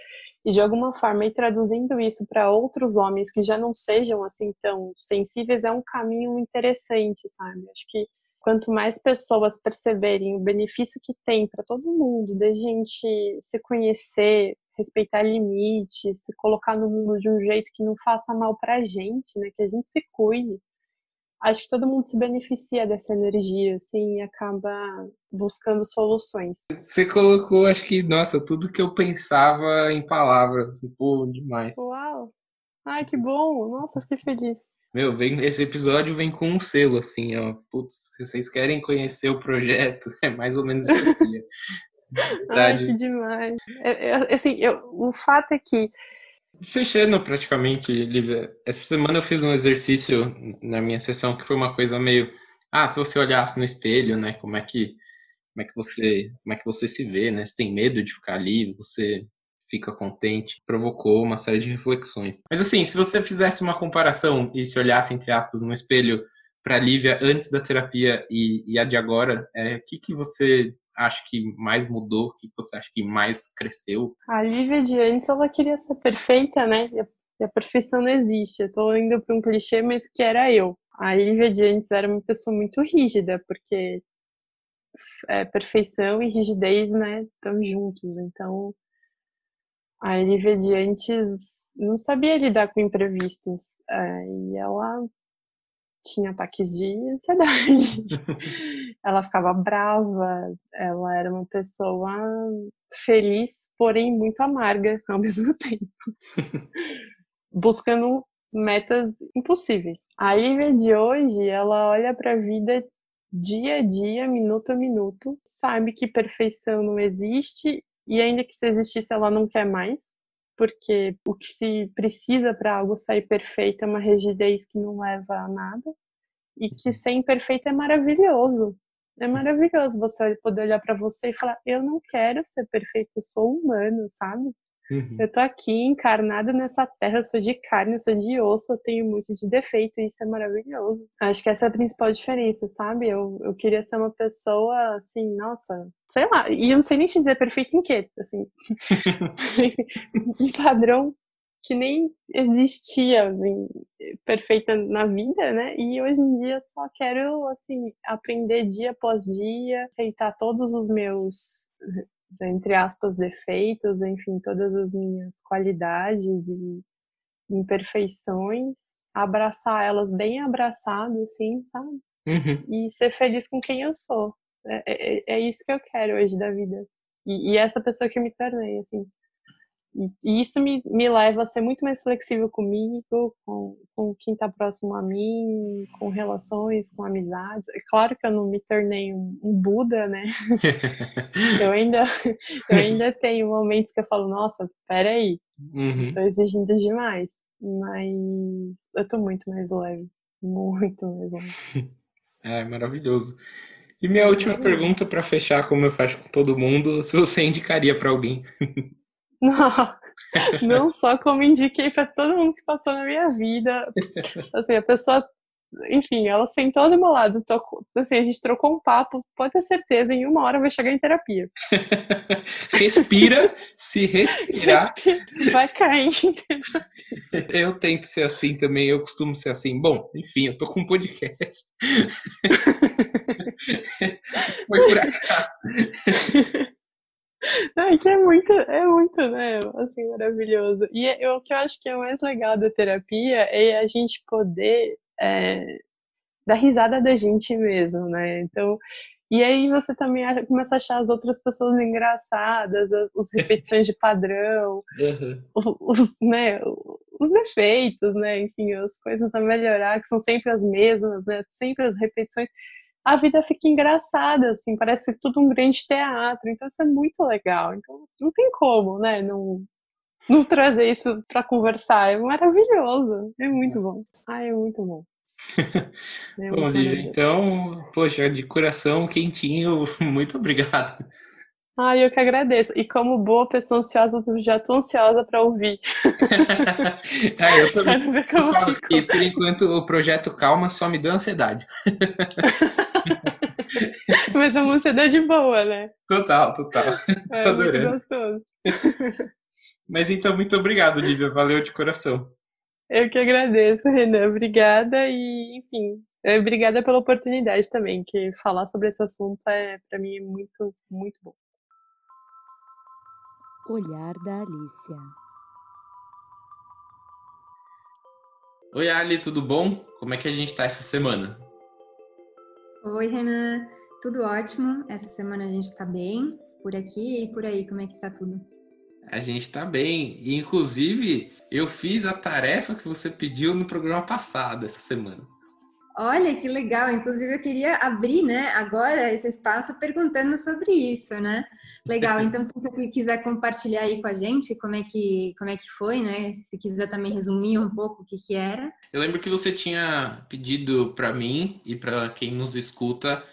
Speaker 2: e de alguma forma ir traduzindo isso para outros homens que já não sejam assim tão sensíveis é um caminho interessante, sabe? Acho que quanto mais pessoas perceberem o benefício que tem para todo mundo, de a gente se conhecer, respeitar limites, se colocar no mundo de um jeito que não faça mal para a gente, né? Que a gente se cuide acho que todo mundo se beneficia dessa energia, assim, e acaba buscando soluções.
Speaker 1: Você colocou, acho que, nossa, tudo que eu pensava em palavras. Pô, demais.
Speaker 2: Uau! Ai, que bom! Nossa, fiquei feliz.
Speaker 1: Meu, vem, esse episódio vem com um selo, assim, ó. Putz, se vocês querem conhecer o projeto, é mais ou menos isso aqui.
Speaker 2: Ai, que demais. É, é, assim, eu, o fato é que
Speaker 1: Fechando praticamente, Lívia, essa semana eu fiz um exercício na minha sessão que foi uma coisa meio, ah, se você olhasse no espelho, né, como é que como é que você, como é que você se vê, né? Você tem medo de ficar ali, você fica contente, provocou uma série de reflexões. Mas assim, se você fizesse uma comparação e se olhasse entre aspas no espelho para Lívia antes da terapia e, e a de agora, o é, que que você acha que mais mudou? O que você acha que mais cresceu?
Speaker 2: A Lívia de antes, ela queria ser perfeita, né? E a perfeição não existe. Eu tô indo para um clichê, mas que era eu. A Lívia de antes era uma pessoa muito rígida, porque é, perfeição e rigidez, né, estão juntos. Então, a Olivia antes não sabia lidar com imprevistos. É, e ela tinha ataques de ansiedade. ela ficava brava, ela era uma pessoa feliz, porém muito amarga ao mesmo tempo. Buscando metas impossíveis. A Ivy de hoje, ela olha para a vida dia a dia, minuto a minuto, sabe que perfeição não existe e ainda que se existisse ela não quer mais, porque o que se precisa para algo sair perfeito é uma rigidez que não leva a nada e que uhum. ser imperfeito é maravilhoso. É maravilhoso você poder olhar para você e falar: eu não quero ser perfeito, eu sou humano, sabe? Uhum. Eu tô aqui encarnada nessa terra, eu sou de carne, eu sou de osso, eu tenho um monte de defeito, e isso é maravilhoso. Acho que essa é a principal diferença, sabe? Eu, eu queria ser uma pessoa, assim, nossa, sei lá, e eu não sei nem te dizer perfeito em quê, assim. um padrão que nem existia assim, perfeita na vida, né? E hoje em dia só quero assim aprender dia após dia, aceitar todos os meus entre aspas defeitos, enfim, todas as minhas qualidades e imperfeições, abraçar elas bem abraçado, assim, sabe? Uhum. E ser feliz com quem eu sou. É, é, é, isso que eu quero hoje da vida. E, e essa pessoa que eu me tornei, assim. E isso me, me leva a ser muito mais flexível comigo, com, com quem está próximo a mim, com relações, com amizades. É claro que eu não me tornei um, um Buda, né? eu, ainda, eu ainda tenho momentos que eu falo, nossa, peraí, uhum. tô exigindo demais. Mas eu tô muito mais leve. Muito mais leve.
Speaker 1: É, maravilhoso. E minha última pergunta para fechar, como eu faço com todo mundo, se você indicaria para alguém?
Speaker 2: Não, não só como indiquei para todo mundo que passou na minha vida. Assim, a pessoa, enfim, ela sentou do meu lado, tocou, assim, a gente trocou um papo, pode ter certeza, em uma hora vai chegar em terapia.
Speaker 1: Respira, se respirar.
Speaker 2: Vai cair.
Speaker 1: Eu tento ser assim também, eu costumo ser assim. Bom, enfim, eu tô com um podcast. Foi por acaso.
Speaker 2: Ai, que é muito, é muito, né, assim, maravilhoso. E é, eu, o que eu acho que é o mais legal da terapia é a gente poder é, dar risada da gente mesmo, né? Então, e aí você também começa a achar as outras pessoas engraçadas, as, as repetições de padrão, uhum. os, né, os defeitos, né? Enfim, as coisas a melhorar, que são sempre as mesmas, né? Sempre as repetições a vida fica engraçada, assim, parece tudo um grande teatro, então isso é muito legal. Então não tem como, né, não, não trazer isso para conversar, é maravilhoso, é muito bom. Ai, é muito bom.
Speaker 1: É bom, Lívia, então, poxa, de coração quentinho, muito obrigado.
Speaker 2: Ah, eu que agradeço. E como boa pessoa ansiosa, eu já tô ansiosa para ouvir.
Speaker 1: ah, eu também. Quero ver como eu que, por enquanto, o projeto Calma só me deu ansiedade.
Speaker 2: Mas é uma ansiedade boa, né?
Speaker 1: Total, total.
Speaker 2: É, adorando. muito gostoso.
Speaker 1: Mas então, muito obrigado, Lívia. Valeu de coração.
Speaker 2: Eu que agradeço, Renan. Obrigada e, enfim, obrigada pela oportunidade também, que falar sobre esse assunto é, para mim, é muito, muito bom.
Speaker 3: Olhar da Alicia.
Speaker 1: Oi, Ali, tudo bom? Como é que a gente tá essa semana?
Speaker 3: Oi, Renan. Tudo ótimo. Essa semana a gente tá bem. Por aqui e por aí, como é que tá tudo?
Speaker 1: A gente tá bem. E, inclusive, eu fiz a tarefa que você pediu no programa passado, essa semana.
Speaker 3: Olha que legal. Inclusive, eu queria abrir, né, agora esse espaço perguntando sobre isso, né? Legal. Então, se você quiser compartilhar aí com a gente como é que, como é que foi, né? Se quiser também resumir um pouco o que, que era.
Speaker 1: Eu lembro que você tinha pedido para mim e para quem nos escuta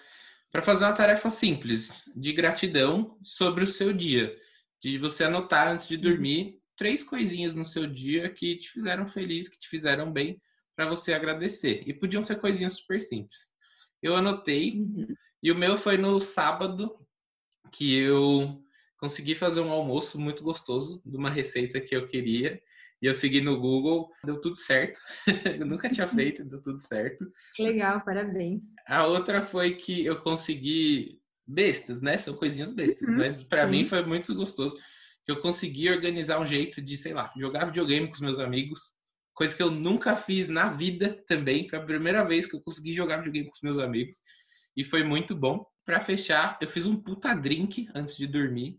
Speaker 1: para fazer uma tarefa simples de gratidão sobre o seu dia, de você anotar antes de uhum. dormir três coisinhas no seu dia que te fizeram feliz, que te fizeram bem, para você agradecer. E podiam ser coisinhas super simples. Eu anotei uhum. e o meu foi no sábado que eu consegui fazer um almoço muito gostoso de uma receita que eu queria. E eu segui no Google, deu tudo certo. eu nunca tinha feito, deu tudo certo.
Speaker 3: Legal, parabéns.
Speaker 1: A outra foi que eu consegui bestas, né? São coisinhas bestas,
Speaker 3: Uhum,
Speaker 1: mas para mim foi muito gostoso que eu consegui organizar um jeito de, sei lá, jogar videogame com os meus amigos, coisa que eu nunca fiz na vida também. Foi a primeira vez que eu consegui jogar videogame com os meus amigos e foi muito bom. Para fechar, eu fiz um puta drink antes de dormir.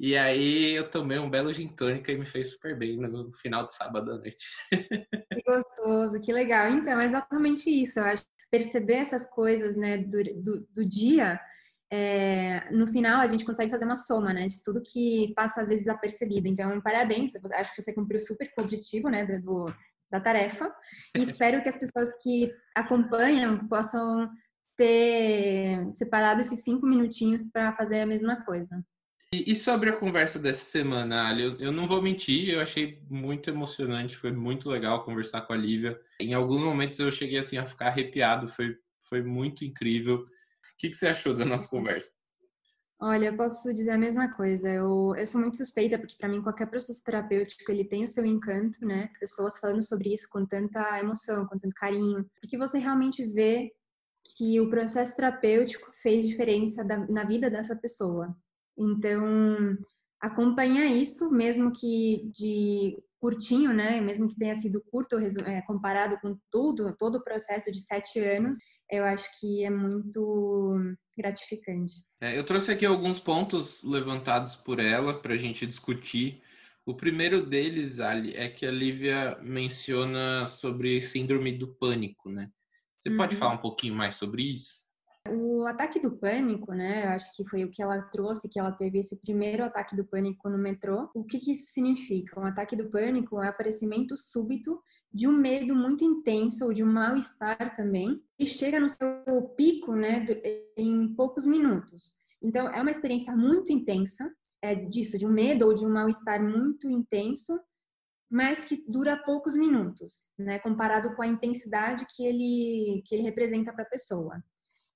Speaker 1: E aí eu tomei um belo gin tônica e me fez super bem no final de sábado à noite.
Speaker 3: Que gostoso, que legal. Então, é exatamente isso. Eu acho perceber essas coisas, né, do, do, do dia, é, no final a gente consegue fazer uma soma, né, de tudo que passa às vezes desapercebido. Então, parabéns. Acho que você cumpriu super com o objetivo, né, do, da tarefa. E espero que as pessoas que acompanham possam ter separado esses cinco minutinhos para fazer a mesma coisa.
Speaker 1: E, e sobre a conversa dessa semana, Ali, eu, eu não vou mentir, eu achei muito emocionante, foi muito legal conversar com a Lívia. Em alguns momentos eu cheguei assim a ficar arrepiado, foi, foi muito incrível. Que, que você achou da nossa conversa?
Speaker 3: Olha, eu posso dizer a mesma coisa. Eu, eu sou muito suspeita porque para mim qualquer processo terapêutico ele tem o seu encanto, né? Pessoas falando sobre isso com tanta emoção, com tanto carinho, porque você realmente vê que o processo terapêutico fez diferença da, na vida dessa pessoa. Então, acompanhar isso, mesmo que de curtinho, né? Mesmo que tenha sido curto é, comparado com tudo, todo o processo de sete anos, eu acho que é muito gratificante.
Speaker 1: É, eu trouxe aqui alguns pontos levantados por ela para a gente discutir. O primeiro deles, Ali, é que a Lívia menciona sobre síndrome do pânico, né? Você uhum. pode falar um pouquinho mais sobre isso?
Speaker 3: O ataque do pânico, né? Eu acho que foi o que ela trouxe, que ela teve esse primeiro ataque do pânico no metrô. O que, que isso significa? Um ataque do pânico é o aparecimento súbito de um medo muito intenso ou de um mal-estar também, e chega no seu pico, né, em poucos minutos. Então, é uma experiência muito intensa, é disso, de um medo ou de um mal-estar muito intenso, mas que dura poucos minutos, né, comparado com a intensidade que ele que ele representa para a pessoa.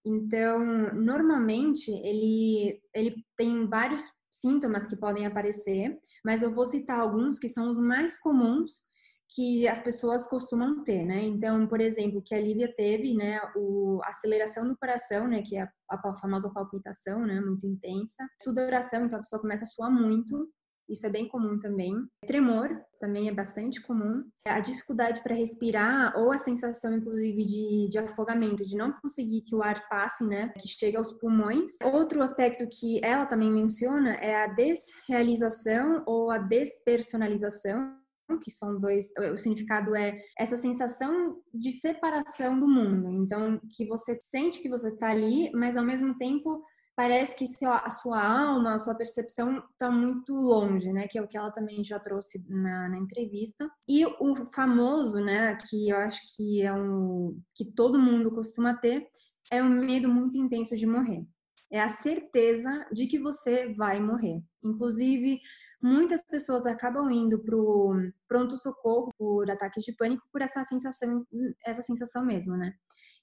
Speaker 3: Então, normalmente ele ele tem vários sintomas que podem aparecer, mas eu vou citar alguns que são os mais comuns que as pessoas costumam ter, né? Então, por exemplo, que a Lívia teve, né, o aceleração do coração, né, que é a, a famosa palpitação, né, muito intensa, sudoração, então a pessoa começa a suar muito, isso é bem comum também. Tremor também é bastante comum. A dificuldade para respirar ou a sensação, inclusive, de, de afogamento, de não conseguir que o ar passe, né? Que chega aos pulmões. Outro aspecto que ela também menciona é a desrealização ou a despersonalização, que são dois, o significado é essa sensação de separação do mundo. Então, que você sente que você está ali, mas ao mesmo tempo parece que a sua alma, a sua percepção está muito longe, né? Que é o que ela também já trouxe na, na, entrevista. E o famoso, né? Que eu acho que é um que todo mundo costuma ter, é um medo muito intenso de morrer. É a certeza de que você vai morrer. Inclusive, muitas pessoas acabam indo para o pronto-socorro por ataques de pânico por essa sensação, essa sensação mesmo, né?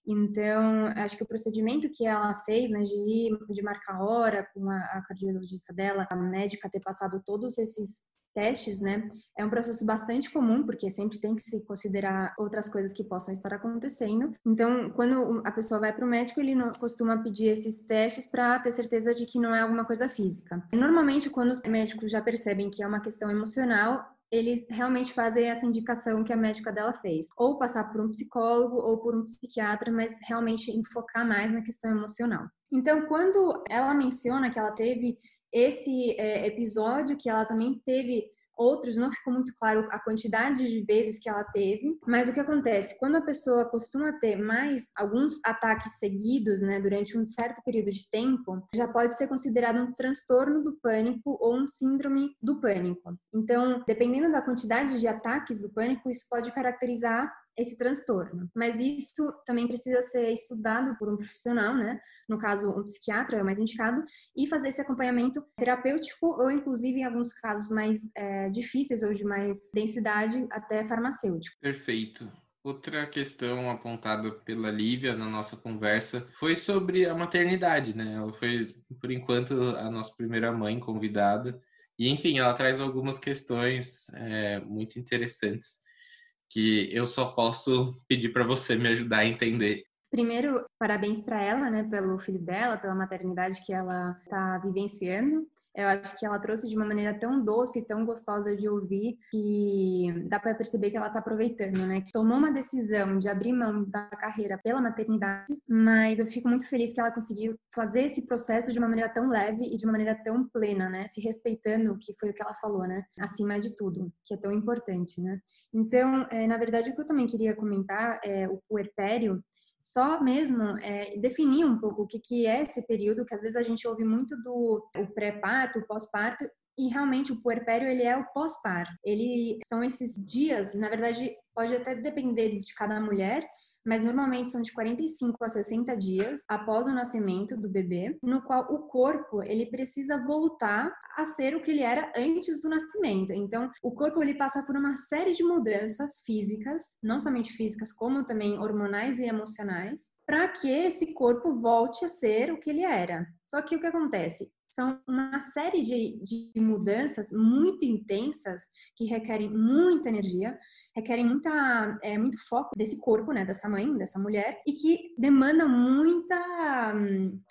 Speaker 3: Então, acho que o procedimento que ela fez, né, de, de marcar hora com a, a cardiologista dela, a médica ter passado todos esses testes, né, é um processo bastante comum, porque sempre tem que se considerar outras coisas que possam estar acontecendo. Então, quando a pessoa vai para o médico, ele costuma pedir esses testes para ter certeza de que não é alguma coisa física. Normalmente, quando os médicos já percebem que é uma questão emocional, eles realmente fazem essa indicação que a médica dela fez. Ou passar por um psicólogo ou por um psiquiatra, mas realmente enfocar mais na questão emocional. Então, quando ela menciona que ela teve esse é, episódio, que ela também teve outros, não ficou muito claro a quantidade de vezes que ela teve, mas o que acontece? Quando a pessoa costuma ter mais alguns ataques seguidos, né, durante um certo período de tempo, já pode ser considerado um transtorno do pânico ou um síndrome do pânico. Então, dependendo da quantidade de ataques do pânico, isso pode caracterizar esse transtorno. Mas isso também precisa ser estudado por um profissional, né? No caso, um psiquiatra é o mais indicado, e fazer esse acompanhamento terapêutico ou, inclusive, em alguns casos mais é, difíceis ou de mais densidade, até farmacêutico.
Speaker 1: Perfeito. Outra questão apontada pela Lívia na nossa conversa foi sobre a maternidade, né? Ela foi, por enquanto, a nossa primeira mãe convidada. E, enfim, ela traz algumas questões é, muito interessantes que eu só posso pedir para você me ajudar a entender.
Speaker 3: Primeiro, parabéns para ela, né, pelo filho dela, pela maternidade que ela está vivenciando. Eu acho que ela trouxe de uma maneira tão doce e tão gostosa de ouvir que dá para perceber que ela está aproveitando, né? Que tomou uma decisão de abrir mão da carreira pela maternidade, mas eu fico muito feliz que ela conseguiu fazer esse processo de uma maneira tão leve e de uma maneira tão plena, né? Se respeitando, que foi o que ela falou, né? Acima de tudo, que é tão importante, né? Então, é, na verdade, o que eu também queria comentar é o puerpério só mesmo é, definir um pouco o que, que é esse período, que às vezes a gente ouve muito do pré-parto, pós-parto, e realmente o puerpério ele é o pós-parto. Ele são esses dias, na verdade, pode até depender de cada mulher, mas normalmente são de 45 a 60 dias após o nascimento do bebê, no qual o corpo ele precisa voltar a ser o que ele era antes do nascimento. Então, o corpo ele passa por uma série de mudanças físicas, não somente físicas, como também hormonais e emocionais, para que esse corpo volte a ser o que ele era. Só que o que acontece? São uma série de, de mudanças muito intensas que requerem muita energia, requerem muita, é, muito foco desse corpo, né, dessa mãe, dessa mulher, e que demanda muita,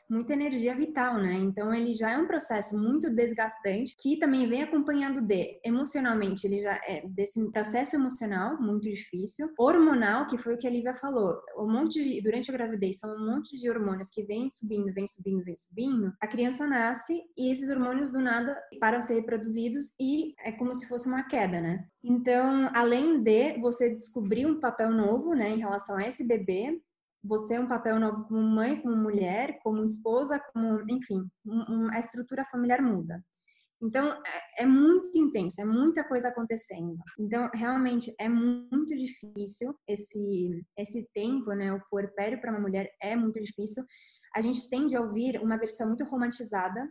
Speaker 3: muita energia vital, né? Então ele já é um processo muito desgastante, que também vem acompanhado de emocionalmente, ele já é desse processo emocional muito difícil, hormonal, que foi o que a Lívia falou, um monte de, durante a gravidez são um monte de hormônios que vem subindo, vem subindo, vem subindo. A criança nasce e esses hormônios do nada param de ser reproduzidos e é como se fosse uma queda, né? Então, além de você descobrir um papel novo, né, em relação a esse bebê, você é um papel novo como mãe, como mulher, como esposa, como, enfim, um, a estrutura familiar muda. Então, é, é, muito intenso, é muita coisa acontecendo. Então, realmente, é muito difícil esse, esse tempo, né? O puerpério para uma mulher é muito difícil. A gente tende a ouvir uma versão muito romantizada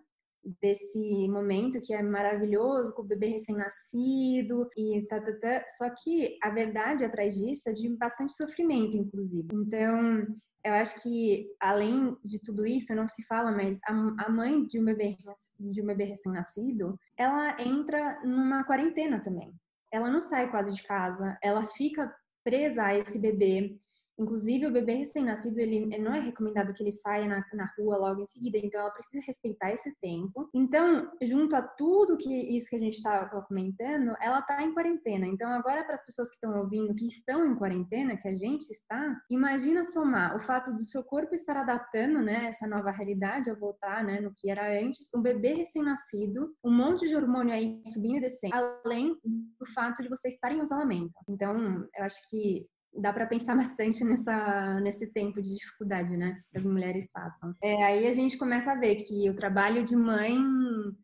Speaker 3: desse momento que é maravilhoso com o bebê recém-nascido e tá, tá, tá. Só que a verdade atrás disso é de bastante sofrimento, inclusive. Então, eu acho que além de tudo isso, não se fala, mas a, mãe de um bebê de um bebê recém-nascido, ela entra numa quarentena também. Ela não sai quase de casa, ela fica presa a esse bebê. Inclusive, o bebê recém-nascido, ele não é recomendado que ele saia na, na rua logo em seguida, então ela precisa respeitar esse tempo. Então, junto a tudo que isso que a gente está comentando, ela está em quarentena. Então, agora para as pessoas que estão ouvindo, que estão em quarentena, que a gente está, imagina somar o fato do seu corpo estar adaptando, né, essa nova realidade a voltar, né, no que era antes, um bebê recém-nascido, um monte de hormônio aí subindo e descendo, além do fato de você estar em isolamento. Então, eu acho que dá para pensar bastante nessa, nesse tempo de dificuldade, né, que as mulheres passam. É, aí a gente começa a ver que o trabalho de mãe,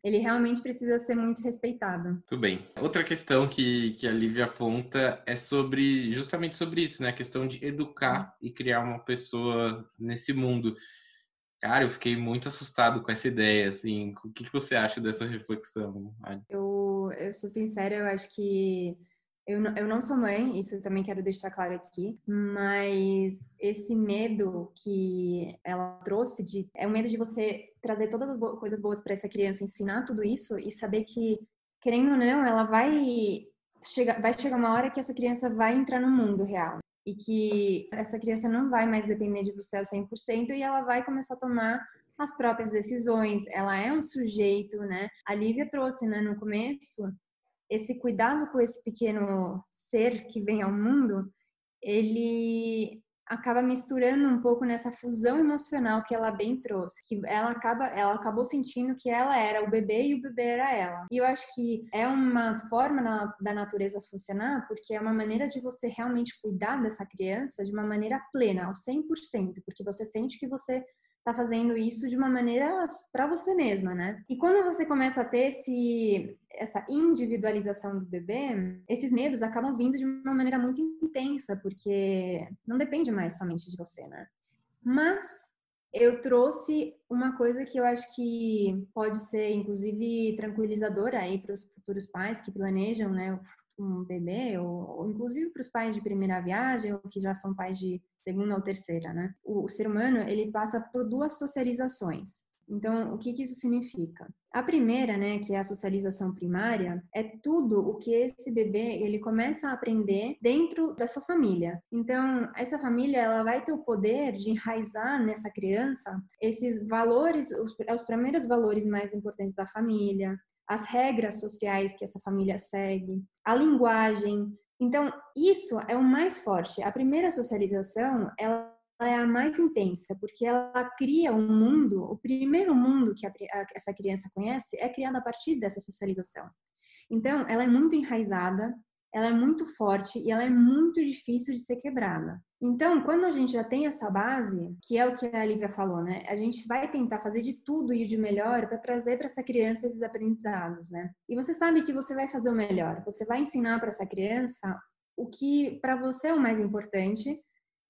Speaker 3: ele realmente precisa ser muito respeitado.
Speaker 1: Tudo bem. Outra questão que, que a Lívia aponta é sobre, justamente sobre isso, né, a questão de educar e criar uma pessoa nesse mundo. Cara, eu fiquei muito assustado com essa ideia, assim, o que, que você acha dessa reflexão?
Speaker 3: Eu, eu sou sincera, eu acho que eu eu não sou mãe, isso também quero deixar claro aqui, mas esse medo que ela trouxe de é o medo de você trazer todas as bo coisas boas para essa criança, ensinar tudo isso e saber que querendo ou não, ela vai chegar vai chegar uma hora que essa criança vai entrar no mundo real e que essa criança não vai mais depender de você ao 100% e ela vai começar a tomar as próprias decisões. Ela é um sujeito, né? A Lívia trouxe, né, no começo, esse cuidado com esse pequeno ser que vem ao mundo, ele acaba misturando um pouco nessa fusão emocional que ela bem trouxe, que ela acaba, ela acabou sentindo que ela era o bebê e o bebê era ela. E eu acho que é uma forma na, da natureza funcionar, porque é uma maneira de você realmente cuidar dessa criança de uma maneira plena, ao 100%, porque você sente que você tá fazendo isso de uma maneira para você mesma, né? E quando você começa a ter esse, essa individualização do bebê, esses medos acabam vindo de uma maneira muito intensa, porque não depende mais somente de você, né? Mas eu trouxe uma coisa que eu acho que pode ser, inclusive, tranquilizadora aí para os futuros pais que planejam, né, um bebê, ou, ou inclusive para os pais de primeira viagem, ou que já são pais de segunda ou terceira, né? O, o ser humano, ele passa por duas socializações. Então, o que, que isso significa? A primeira, né, que é a socialização primária, é tudo o que esse bebê ele começa a aprender dentro da sua família. Então, essa família ela vai ter o poder de enraizar nessa criança esses valores, os, os primeiros valores mais importantes da família, as regras sociais que essa família segue, a linguagem. Então, isso é o mais forte. A primeira socialização, ela é a mais intensa, porque ela cria um mundo, o primeiro mundo que a, a, essa criança conhece é criado a partir dessa socialização. Então, ela é muito enraizada, ela é muito forte e ela é muito difícil de ser quebrada. Então, quando a gente já tem essa base, que é o que a Lívia falou, né? A gente vai tentar fazer de tudo e de melhor para trazer para essa criança esses aprendizados, né? E você sabe que você vai fazer o melhor. Você vai ensinar para essa criança o que para você é o mais importante,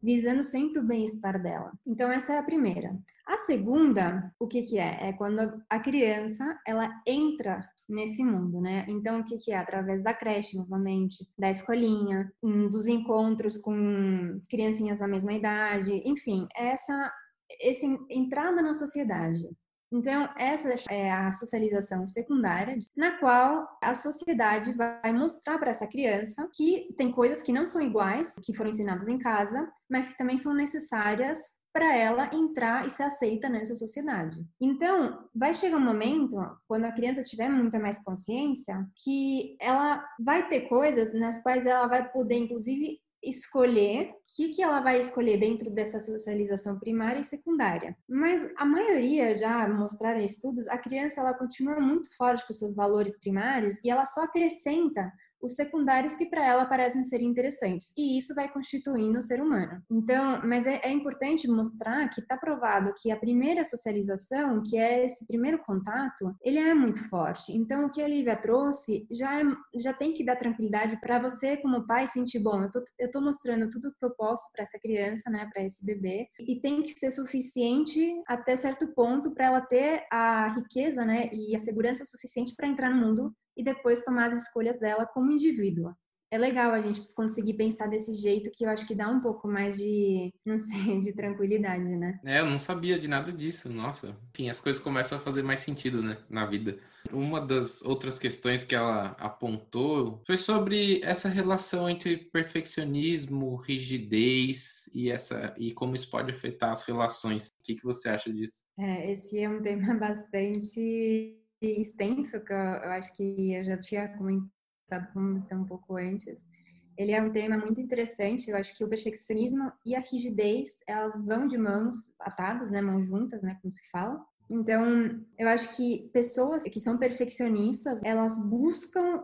Speaker 3: visando sempre o bem-estar dela. Então essa é a primeira. A segunda, o que que é? É quando a criança, ela entra nesse mundo, né? Então, o que, que é? Através da creche, novamente, da escolinha, dos encontros com criancinhas da mesma idade, enfim, essa, essa entrada na sociedade. Então, essa é a socialização secundária, na qual a sociedade vai mostrar para essa criança que tem coisas que não são iguais, que foram ensinadas em casa, mas que também são necessárias para ela entrar e ser aceita nessa sociedade. Então, vai chegar um momento, quando a criança tiver muita mais consciência, que ela vai ter coisas nas quais ela vai poder, inclusive, escolher o que, que ela vai escolher dentro dessa socialização primária e secundária. Mas a maioria já mostraram estudos, a criança ela continua muito forte com seus valores primários e ela só acrescenta os secundários que para ela parecem ser interessantes. E isso vai constituindo o ser humano. Então, mas é, é importante mostrar que está provado que a primeira socialização, que é esse primeiro contato, ele é muito forte. Então, o que a Lívia trouxe já, é, já tem que dar tranquilidade para você, como pai, sentir, bom, eu tô, eu tô mostrando tudo que eu posso para essa criança, né, para esse bebê, e tem que ser suficiente até certo ponto para ela ter a riqueza, né, e a segurança suficiente para entrar no mundo e depois tomar as escolhas dela como indivídua. É legal a gente conseguir pensar desse jeito que eu acho que dá um pouco mais de, não sei, de tranquilidade, né?
Speaker 1: É, eu não sabia de nada disso, nossa. Enfim, as coisas começam a fazer mais sentido, né, na vida. Uma das outras questões que ela apontou foi sobre essa relação entre perfeccionismo, rigidez e essa e como isso pode afetar as relações. O que, que você acha disso?
Speaker 3: É, esse é um tema bastante extenso, que eu, eu acho que eu já tinha comentado com você um pouco antes. Ele é um tema muito interessante. Eu acho que o perfeccionismo e a rigidez, elas vão de mãos atadas, né, mãos juntas, né, como se fala. Então, eu acho que pessoas que são perfeccionistas, elas buscam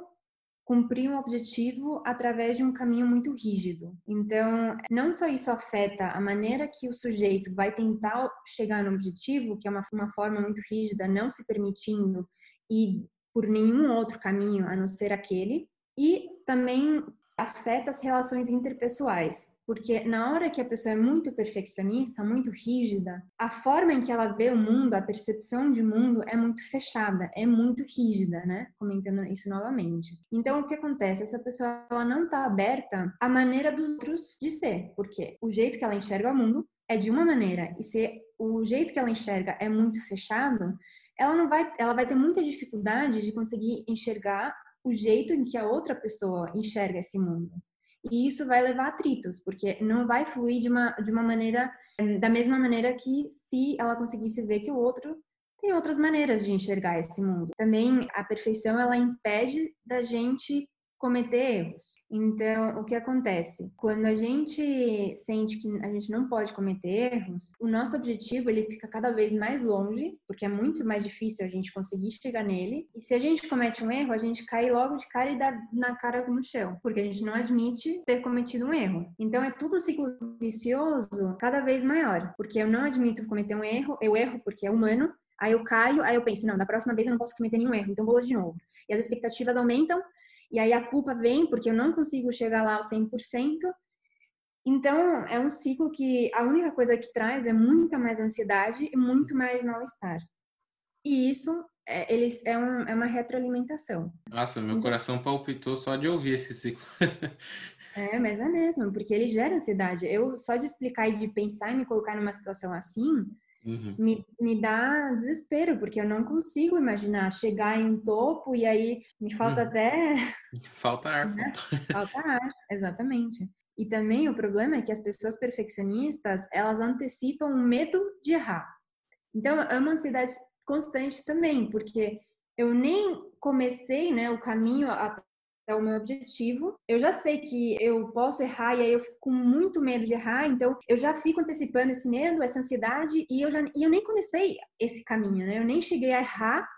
Speaker 3: cumprir um objetivo através de um caminho muito rígido. Então, não só isso afeta a maneira que o sujeito vai tentar chegar no objetivo, que é uma, uma forma muito rígida, não se permitindo ir por nenhum outro caminho a não ser aquele, e também afeta as relações interpessoais, porque na hora que a pessoa é muito perfeccionista, muito rígida, a forma em que ela vê o mundo, a percepção de mundo é muito fechada, é muito rígida, né? Comentando isso novamente. Então, o que acontece? Essa pessoa ela não está aberta à maneira dos outros de ser, porque o jeito que ela enxerga o mundo é de uma maneira, e se o jeito que ela enxerga é muito fechado, ela não vai, ela vai ter muita dificuldade de conseguir enxergar o jeito em que a outra pessoa enxerga esse mundo. E isso vai levar a atritos, porque não vai fluir de uma, de uma maneira, da mesma maneira que se ela conseguisse ver que o outro tem outras maneiras de enxergar esse mundo. Também a perfeição ela impede da gente cometer erros. Então, o que acontece? Quando a gente sente que a gente não pode cometer erros, o nosso objetivo ele fica cada vez mais longe, porque é muito mais difícil a gente conseguir chegar nele. E se a gente comete um erro, a gente cai logo de cara e dá na cara no chão, porque a gente não admite ter cometido um erro. Então, é tudo um ciclo vicioso cada vez maior, porque eu não admito cometer um erro, eu erro porque é humano, Aí eu caio, aí eu penso, não, da próxima vez eu não posso cometer nenhum erro, então vou de novo. E as expectativas aumentam e aí a culpa vem porque eu não consigo chegar lá ao 100%. Então, é um ciclo que a única coisa que traz é muita mais ansiedade e muito mais mal-estar. E isso é, eles, é, um, é uma retroalimentação.
Speaker 1: Nossa, meu então, coração palpitou só de ouvir esse ciclo.
Speaker 3: é, mas é mesmo, porque ele gera ansiedade. Eu, só de explicar e de pensar e me colocar numa situação assim, uhum. me, me dá desespero, porque eu não consigo imaginar chegar em um topo e aí me falta uhum. até.
Speaker 1: Falta ar.
Speaker 3: Né? Falta ar, exatamente. E também o problema é que as pessoas perfeccionistas, elas antecipam o medo de errar. Então, é uma ansiedade constante também, porque eu nem comecei né, o caminho até o meu objetivo. Eu já sei que eu posso errar e aí eu fico com muito medo de errar, então eu já fico antecipando esse medo, essa ansiedade e eu já e eu nem comecei esse caminho, né? Eu nem cheguei a errar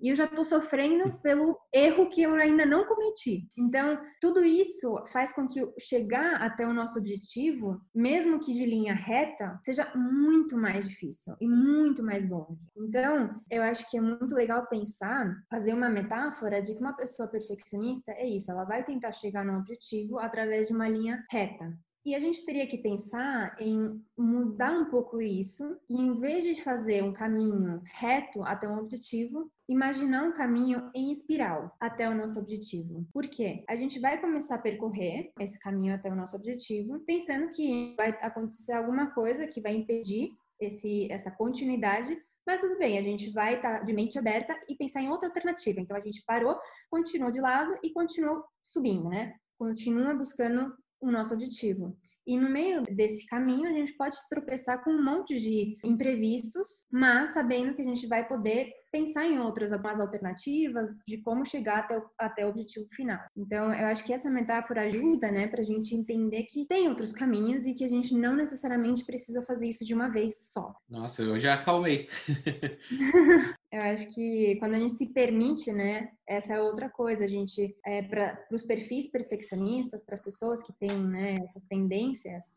Speaker 3: e eu já estou sofrendo pelo erro que eu ainda não cometi. Então, tudo isso faz com que chegar até o nosso objetivo, mesmo que de linha reta, seja muito mais difícil e muito mais longe. Então, eu acho que é muito legal pensar, fazer uma metáfora de que uma pessoa perfeccionista é isso, ela vai tentar chegar no objetivo através de uma linha reta. E a gente teria que pensar em mudar um pouco isso e, em vez de fazer um caminho reto até um objetivo, imaginar um caminho em espiral até o nosso objetivo. Por quê? A gente vai começar a percorrer esse caminho até o nosso objetivo, pensando que vai acontecer alguma coisa que vai impedir esse, essa continuidade mas tudo bem, a gente vai estar tá de mente aberta e pensar em outra alternativa. Então a gente parou, continuou de lado e continuou subindo, né? Continua buscando o nosso objetivo. E no meio desse caminho, a gente pode se tropeçar com um monte de imprevistos, mas sabendo que a gente vai poder pensar em outras alternativas de como chegar até o, até o objetivo final. Então, eu acho que essa metáfora ajuda, né, para a gente entender que tem outros caminhos e que a gente não necessariamente precisa fazer isso de uma vez só.
Speaker 1: Nossa, eu já acalmei.
Speaker 3: eu acho que quando a gente se permite, né, essa é outra coisa. A gente, é, para os perfis perfeccionistas, para as pessoas que têm né, essas tendências,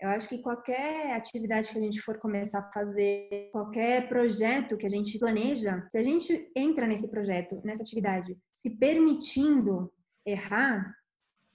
Speaker 3: eu acho que qualquer atividade que a gente for começar a fazer, qualquer projeto que a gente planeja, se a gente entra nesse projeto, nessa atividade, se permitindo errar,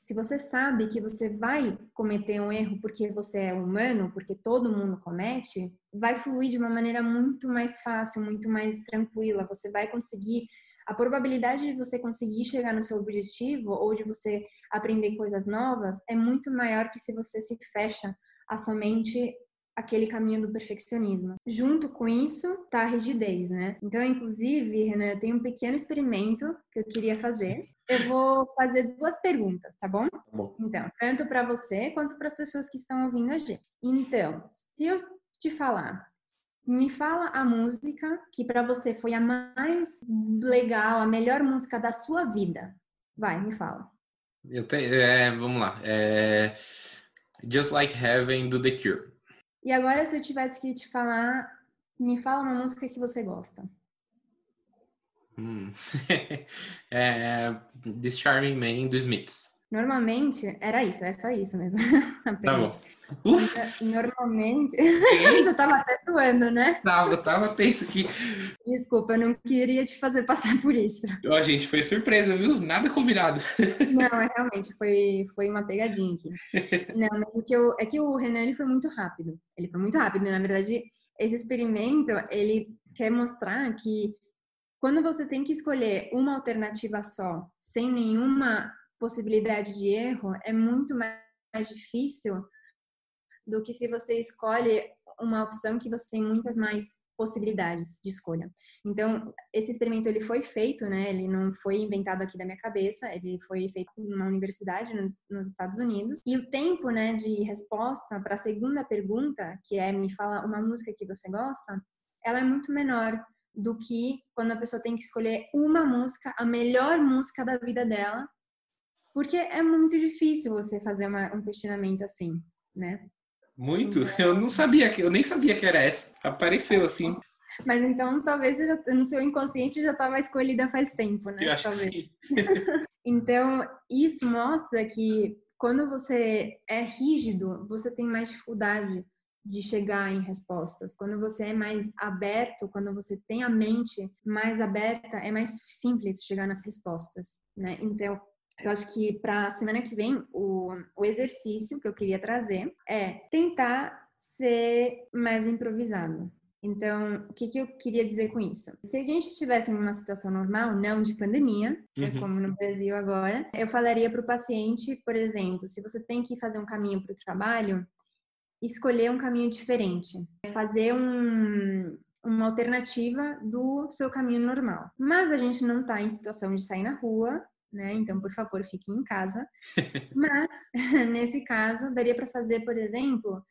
Speaker 3: se você sabe que você vai cometer um erro porque você é humano, porque todo mundo comete, vai fluir de uma maneira muito mais fácil, muito mais tranquila. Você vai conseguir a probabilidade de você conseguir chegar no seu objetivo ou de você aprender coisas novas é muito maior que se você se fecha a somente aquele caminho do perfeccionismo. Junto com isso, tá a rigidez, né? Então, inclusive, Renan, eu tenho um pequeno experimento que eu queria fazer. Eu vou fazer duas perguntas, tá bom? Tá
Speaker 1: bom.
Speaker 3: Então, tanto para você quanto para as pessoas que estão ouvindo a gente. Então, se eu te falar, me fala a música que para você foi a mais legal, a melhor música da sua vida. Vai, me fala.
Speaker 1: Eu tenho, é, vamos lá. É... Just Like Heaven do The Cure.
Speaker 3: E agora, se eu tivesse que te falar, me fala uma música que você gosta.
Speaker 1: Hum. é, This Charming Man do Smiths.
Speaker 3: Normalmente, era isso, é só isso mesmo.
Speaker 1: Tá bom.
Speaker 3: Normalmente. Você tava até suando, né?
Speaker 1: Tava, tava tenso aqui.
Speaker 3: Desculpa, eu não queria te fazer passar por isso.
Speaker 1: Ó, gente, foi surpresa, viu? Nada combinado.
Speaker 3: Não, é realmente, foi, foi uma pegadinha aqui. Não, mas o que eu. É que o Renan ele foi muito rápido. Ele foi muito rápido. Na verdade, esse experimento, ele quer mostrar que quando você tem que escolher uma alternativa só, sem nenhuma possibilidade de erro, é muito mais difícil do que se você escolhe uma opção que você tem muitas mais possibilidades de escolha. Então, esse experimento ele foi feito, né? Ele não foi inventado aqui da minha cabeça, ele foi feito em uma universidade nos, nos Estados Unidos. E o tempo, né, de resposta para a segunda pergunta, que é me fala uma música que você gosta, ela é muito menor do que quando a pessoa tem que escolher uma música, a melhor música da vida dela, porque é muito difícil você fazer uma, um questionamento assim, né?
Speaker 1: Muito? Eu não sabia que, eu nem sabia que era essa. Apareceu assim.
Speaker 3: Mas então talvez no seu inconsciente já estava escolhida faz tempo, né?
Speaker 1: Eu acho
Speaker 3: talvez.
Speaker 1: que sim.
Speaker 3: então, isso mostra que quando você é rígido, você tem mais dificuldade de chegar em respostas. Quando você é mais aberto, quando você tem a mente mais aberta, é mais simples chegar nas respostas, né? Então, eu acho que para a semana que vem, o, o exercício que eu queria trazer é tentar ser mais improvisado. Então, o que, que eu queria dizer com isso? Se a gente estivesse em uma situação normal, não de pandemia, né, uhum. como no Brasil agora, eu falaria para o paciente, por exemplo, se você tem que fazer um caminho para o trabalho, escolher um caminho diferente, fazer um, uma alternativa do seu caminho normal. Mas a gente não está em situação de sair na rua, né? Então, por favor, fique em casa. Mas, nesse caso, daria para fazer, por exemplo,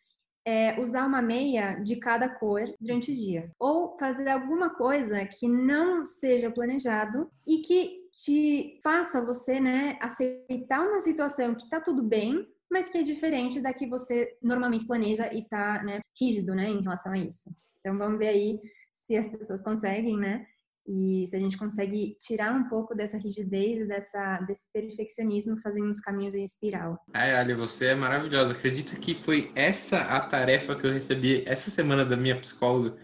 Speaker 3: é, usar uma meia de cada cor durante o dia. Ou fazer alguma coisa que não seja planejado e que te faça você, né, aceitar uma situação que tá tudo bem, mas que é diferente da que você normalmente planeja e tá, né, rígido, né, em relação a isso. Então vamos ver aí se as pessoas conseguem, né, e se a gente consegue tirar um pouco dessa rigidez dessa, desse perfeccionismo fazendo os caminhos em espiral.
Speaker 1: Ai, Ali, você é maravilhosa. Acredito que foi essa a tarefa que eu recebi essa semana da minha psicóloga.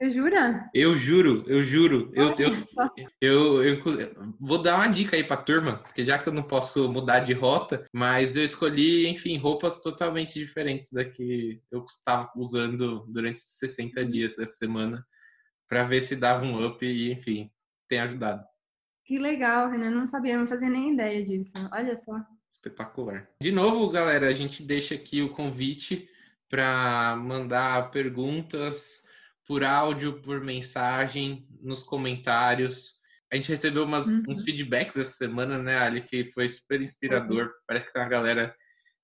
Speaker 3: Você jura?
Speaker 1: Eu juro, eu juro. Eu, eu, eu, eu, vou dar uma dica aí pra turma, porque já que eu não posso mudar de rota, mas eu escolhi, enfim, roupas totalmente diferentes da que eu estava usando durante 60 dias essa semana para ver se dava um up e, enfim, tem ajudado.
Speaker 3: Que legal, Renan. Não sabia, não fazia nem ideia disso. Olha só.
Speaker 1: Espetacular. De novo, galera, a gente deixa aqui o convite para mandar perguntas por áudio, por mensagem, nos comentários. A gente recebeu umas, uhum. uns feedbacks essa semana, né, Ali, que foi super inspirador. Uhum. Parece que tem uma galera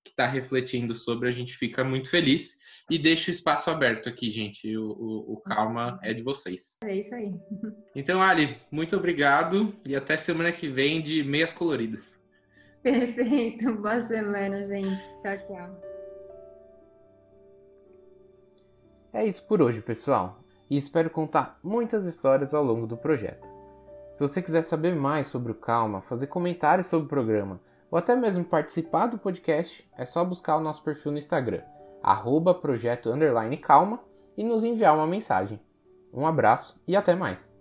Speaker 1: que está refletindo sobre, a gente fica muito feliz. E deixa o espaço aberto aqui, gente. O, o, o, calma é de vocês.
Speaker 3: É isso aí.
Speaker 1: Então, Ali, muito obrigado e até semana que vem de meias coloridas.
Speaker 3: Perfeito. Boa semana, gente. Tchau, tchau.
Speaker 4: É isso por hoje, pessoal. E espero contar muitas histórias ao longo do projeto. Se você quiser saber mais sobre o Calma, fazer comentários sobre o programa ou até mesmo participar do podcast, é só buscar o nosso perfil no Instagram, arroba projeto calma, e nos enviar uma mensagem. Um abraço e até mais!